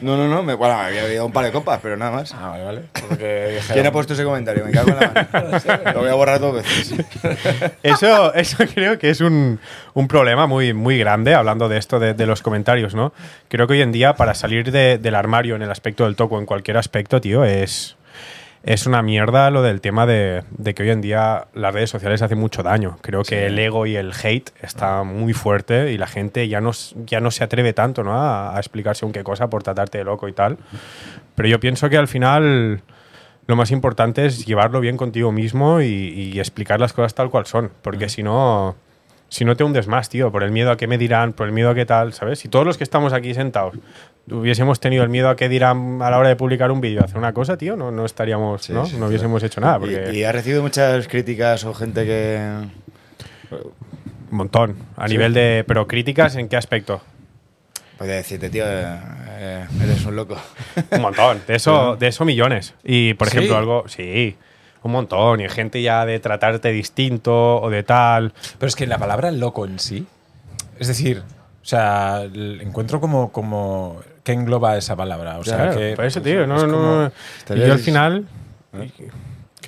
Speaker 3: No, no, no. Me, bueno, me había bebido un par de copas, pero nada más.
Speaker 1: Ah, vale, vale. Porque
Speaker 3: ¿Quién ha puesto ese comentario? Me cago en la mano. Lo voy a borrar dos veces.
Speaker 2: Eso, eso creo que es un, un problema muy, muy grande, hablando de esto de, de los comentarios, ¿no? Creo que hoy en día, para salir de- del armario en el aspecto del toco, en cualquier aspecto, tío, es, es una mierda lo del tema de, de que hoy en día las redes sociales hacen mucho daño. Creo que el ego y el hate está muy fuerte y la gente ya no, ya no se atreve tanto ¿no? a, a explicar según qué cosa por tratarte de loco y tal. Pero yo pienso que al final lo más importante es llevarlo bien contigo mismo y, y explicar las cosas tal cual son. Porque si no, si no te hundes más, tío, por el miedo a qué me dirán, por el miedo a qué tal, ¿sabes? Si todos los que estamos aquí sentados hubiésemos tenido el miedo a qué dirán a la hora de publicar un vídeo, hacer una cosa, tío, no, no estaríamos,
Speaker 3: Sí,
Speaker 2: ¿no?
Speaker 3: sí,
Speaker 2: no hubiésemos hecho nada.
Speaker 3: Y,
Speaker 2: Porque
Speaker 3: y ha recibido muchas críticas o gente que.
Speaker 2: un montón. A nivel de. Pero críticas, ¿en qué aspecto?
Speaker 3: Podría decirte, tío, eh, eh, eres un loco.
Speaker 2: Un montón. De eso, de eso millones. Y, por
Speaker 1: ¿Sí?
Speaker 2: ejemplo, algo. Sí. Un montón. Y gente ya de tratarte distinto o de tal.
Speaker 1: Pero es que la palabra loco en sí, es decir, o sea, encuentro como, como ¿qué engloba esa palabra? O sea,
Speaker 2: Claro,
Speaker 1: que
Speaker 2: por eso, tío. No,
Speaker 1: es
Speaker 2: no, y
Speaker 3: Estarías-
Speaker 2: yo al final.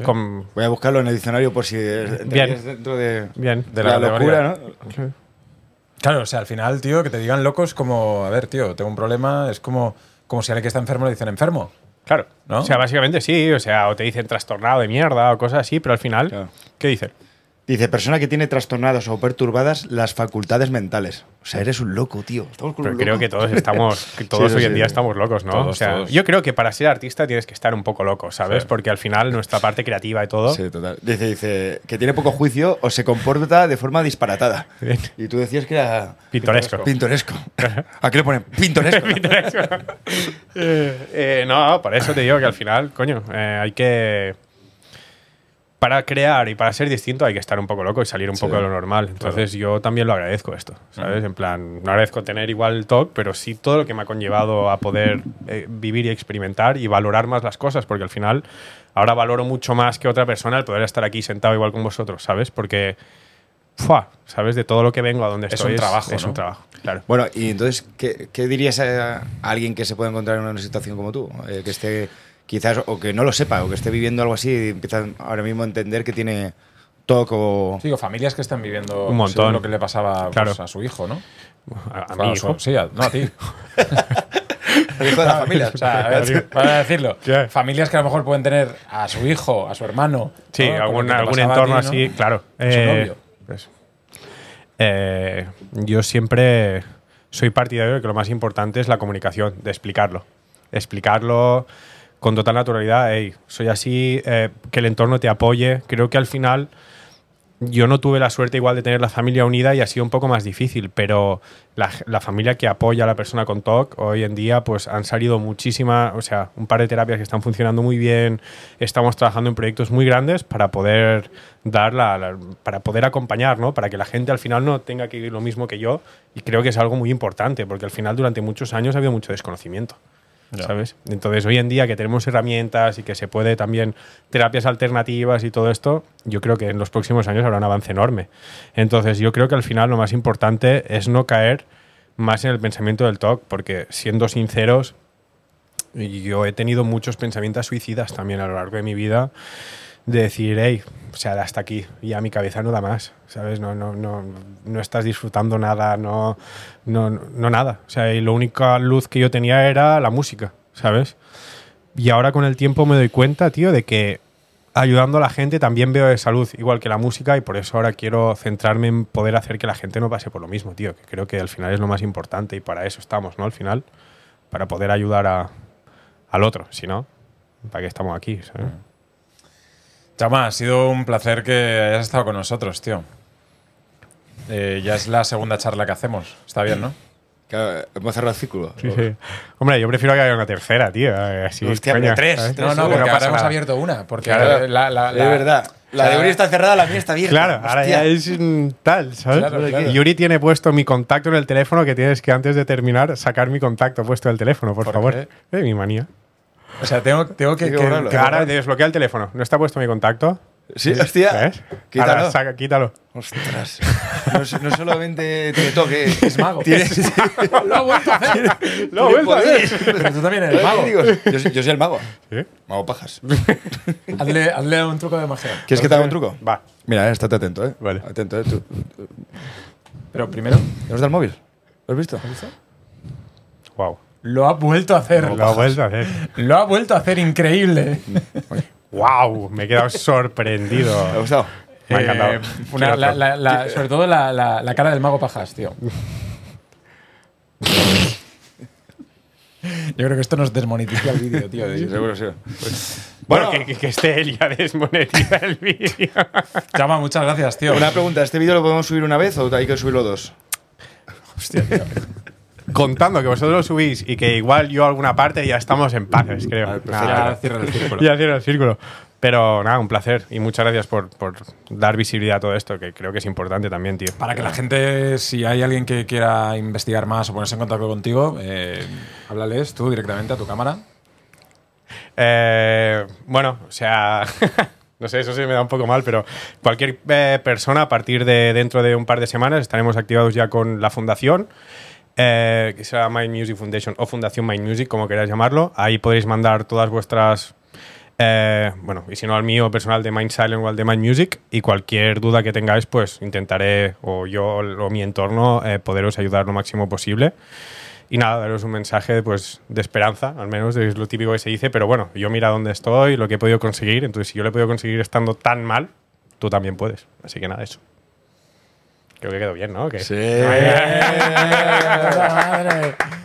Speaker 2: Con-
Speaker 3: Voy a buscarlo en el diccionario por si
Speaker 2: Bien.
Speaker 3: dentro de,
Speaker 2: bien.
Speaker 1: De
Speaker 3: la,
Speaker 1: la
Speaker 3: locura. ¿no?
Speaker 1: Claro, o sea, al final, tío, que te digan locos como, a ver, tío, tengo un problema, es como, como si alguien que está enfermo le dicen enfermo.
Speaker 2: Claro.
Speaker 1: ¿No?
Speaker 2: O sea, básicamente sí. O sea, o te dicen trastornado de mierda o cosas así, pero al final.
Speaker 3: Claro.
Speaker 2: ¿Qué dicen?
Speaker 3: Dice, persona que tiene trastornadas o perturbadas las facultades mentales. O sea, eres un loco, tío. Estamos con
Speaker 2: Pero
Speaker 3: un
Speaker 2: creo
Speaker 3: loco.
Speaker 2: que todos estamos, que todos
Speaker 3: Sí,
Speaker 2: hoy
Speaker 3: sí,
Speaker 2: en día
Speaker 3: sí.
Speaker 2: estamos locos, ¿no?
Speaker 1: Todos,
Speaker 2: o sea,
Speaker 1: todos.
Speaker 2: yo creo que para ser artista tienes que estar un poco loco, ¿sabes?
Speaker 1: Sí.
Speaker 2: Porque al final nuestra parte creativa y todo.
Speaker 3: Sí, total. Dice, dice, que tiene poco juicio o se comporta de forma disparatada.
Speaker 2: Bien.
Speaker 3: Y tú decías que era
Speaker 2: Pintoresco.
Speaker 3: pintoresco. ¿A qué le ponen? Pintoresco.
Speaker 2: Eh, eh, no, por eso te digo que al final, coño, eh, hay que. Para crear y para ser distinto hay que estar un poco loco y salir un
Speaker 3: Sí,
Speaker 2: poco de lo normal. Entonces yo también lo agradezco esto, ¿sabes? En plan, no agradezco tener igual el talk, pero sí todo lo que me ha conllevado a poder eh, vivir y experimentar y valorar más las cosas, porque al final ahora valoro mucho más que otra persona el poder estar aquí sentado igual con vosotros, ¿sabes? Porque, ¡fua! ¿sabes? De todo lo que vengo a donde
Speaker 1: Es
Speaker 2: estoy.
Speaker 1: un trabajo,
Speaker 2: Es
Speaker 1: ¿no?
Speaker 2: un trabajo, claro.
Speaker 3: Bueno, y entonces, ¿qué, qué dirías a, a alguien que se puede encontrar en una situación como tú? Eh, que esté, quizás, o que no lo sepa, o que esté viviendo algo así y empieza ahora mismo a entender que tiene TOC o...
Speaker 1: Sí, o familias que están viviendo
Speaker 2: Un montón.
Speaker 1: lo que le pasaba pues, a su hijo, ¿no?
Speaker 2: A, a
Speaker 1: su-. Sí, a- no a ti.
Speaker 3: El hijo de la familia.
Speaker 1: O sea, a ver, para decirlo.
Speaker 2: ¿Qué?
Speaker 1: Familias que a lo mejor pueden tener a su hijo, a su hermano.
Speaker 2: Sí, algún, algún entorno
Speaker 1: ti, ¿no?
Speaker 2: así, claro.
Speaker 1: A su
Speaker 2: Eh,
Speaker 1: novio.
Speaker 2: pues, eh, yo siempre soy partidario de que lo más importante es la comunicación, de explicarlo. Explicarlo con total naturalidad, soy así, eh, que el entorno te apoye. Creo que al final yo no tuve la suerte igual de tener la familia unida y ha sido un poco más difícil, pero la, familia que apoya a la persona con TOC hoy en día pues han salido muchísimas, o sea, un par de terapias que están funcionando muy bien, estamos trabajando en proyectos muy grandes para poder dar la, la- para poder acompañar, ¿no? Para que la gente al final no tenga que vivir lo mismo que yo y creo que es algo muy importante porque al final durante muchos años ha habido mucho desconocimiento. ¿Sabes? Entonces, hoy en día que tenemos herramientas y que se puede también terapias alternativas y todo esto, yo creo que en los próximos años habrá un avance enorme. Entonces, yo creo que al final lo más importante es no caer más en el pensamiento del TOC, porque siendo sinceros, yo he tenido muchos pensamientos suicidas también a lo largo de mi vida, de decir, hey, o sea, hasta aquí, ya mi cabeza no da más, ¿sabes? No, no, no, no estás disfrutando nada, no, no, no nada. O sea, y la única luz que yo tenía era la música, ¿sabes? Y ahora con el tiempo me doy cuenta, tío, de que ayudando a la gente también veo esa luz, igual que la música, y por eso ahora quiero centrarme en poder hacer que la gente no pase por lo mismo, tío, que creo que al final es lo más importante y para eso estamos, ¿no? Al final, para poder ayudar a, al otro, si no, ¿para qué estamos aquí? ¿sabes?
Speaker 1: Chama, ha sido un placer que hayas estado con nosotros, tío. Eh, ya es la segunda charla que hacemos. Está bien, ¿no?
Speaker 3: Claro, hemos cerrado el círculo.
Speaker 2: Sí, sí. Hombre, yo prefiero que haya una tercera, tío. Así,
Speaker 3: Hostia, pero tres,
Speaker 1: No, no, porque
Speaker 2: no
Speaker 1: ahora hemos abierto una. Porque
Speaker 3: Claro.
Speaker 1: ahora la, la- la-
Speaker 3: es verdad. La de Uri está cerrada, la mía está abierta.
Speaker 2: Claro, ahora ya es tal, ¿sabes?
Speaker 1: Claro, claro.
Speaker 2: Yuri tiene puesto mi contacto en el teléfono que tienes que antes de terminar sacar mi contacto puesto del teléfono, por,
Speaker 1: ¿Por
Speaker 2: favor.
Speaker 1: qué?
Speaker 2: Eh, mi manía.
Speaker 1: O sea, tengo, tengo que,
Speaker 3: que
Speaker 1: que-
Speaker 3: borrarlo.
Speaker 1: que
Speaker 2: Ahora desbloquea el teléfono. ¿No está puesto mi contacto?
Speaker 3: Sí, hostia.
Speaker 2: ¿Ves?
Speaker 3: Quítalo.
Speaker 2: Ahora, saca, quítalo.
Speaker 3: Ostras. No, solamente te toque.
Speaker 1: Es mago.
Speaker 3: Tienes,
Speaker 1: Lo ha vuelto a hacer.
Speaker 2: Lo he vuelto a ver.
Speaker 1: Pero tú también eres mago.
Speaker 3: Digo, yo, soy- yo soy el mago.
Speaker 2: ¿Sí?
Speaker 3: Mago pajas.
Speaker 1: Hazle, hazle un truco de magia.
Speaker 3: ¿Quieres que te haga un truco?
Speaker 2: Va.
Speaker 3: Mira, eh, estate atento, ¿eh?
Speaker 2: Vale.
Speaker 3: Atento, ¿eh? Tú,
Speaker 1: Pero primero,
Speaker 3: ¿Nos da el móvil? ¿Lo has visto?
Speaker 2: Wow.
Speaker 1: Lo ha vuelto a hacer.
Speaker 2: Lo ha vuelto a hacer.
Speaker 1: Lo ha vuelto a hacer increíble.
Speaker 2: Wow. Me he quedado sorprendido.
Speaker 3: ¿Te ha gustado?
Speaker 2: Me ha encantado.
Speaker 1: Eh, una- la- la- la- sobre todo la, la- la cara del mago Pajas, tío. Yo creo que esto nos desmonetiza el vídeo, tío.
Speaker 3: Sí, seguro, sí.
Speaker 2: Bueno, que, que- que esté él ya desmonetiza el vídeo.
Speaker 1: Chama, muchas gracias, tío.
Speaker 3: Una pregunta, ¿este vídeo lo podemos subir una vez o hay que subirlo dos?
Speaker 2: Contando que vosotros lo subís y que igual yo alguna parte ya estamos en paces, creo. Nada,
Speaker 3: perfecto.
Speaker 1: Ya cierra el círculo.
Speaker 2: Ya cierro el círculo. Pero nada, un placer y muchas gracias por, por dar visibilidad a todo esto, que creo que es importante también, tío.
Speaker 1: Para que la gente, si hay alguien que quiera investigar más o ponerse en contacto contigo, eh, háblales tú directamente a tu cámara.
Speaker 2: Eh, bueno, o sea, no sé, eso se me da un poco mal, pero cualquier eh, persona a partir de dentro de un par de semanas estaremos activados ya con la fundación. Eh, que será Mind Music Foundation o Fundación Mind Music, como queráis llamarlo. Ahí podréis mandar todas vuestras eh, bueno, y si no al mío personal de Mind Silent o al de Mind Music, y cualquier duda que tengáis, pues intentaré, o yo o mi entorno, eh, poderos ayudar lo máximo posible. Y nada, daros un mensaje pues, de esperanza, al menos es lo típico que se dice, pero bueno, yo mira dónde estoy, lo que he podido conseguir, entonces si yo lo he podido conseguir estando tan mal, tú también puedes. Así que nada, eso. Creo que quedó bien, ¿no?
Speaker 3: Sí.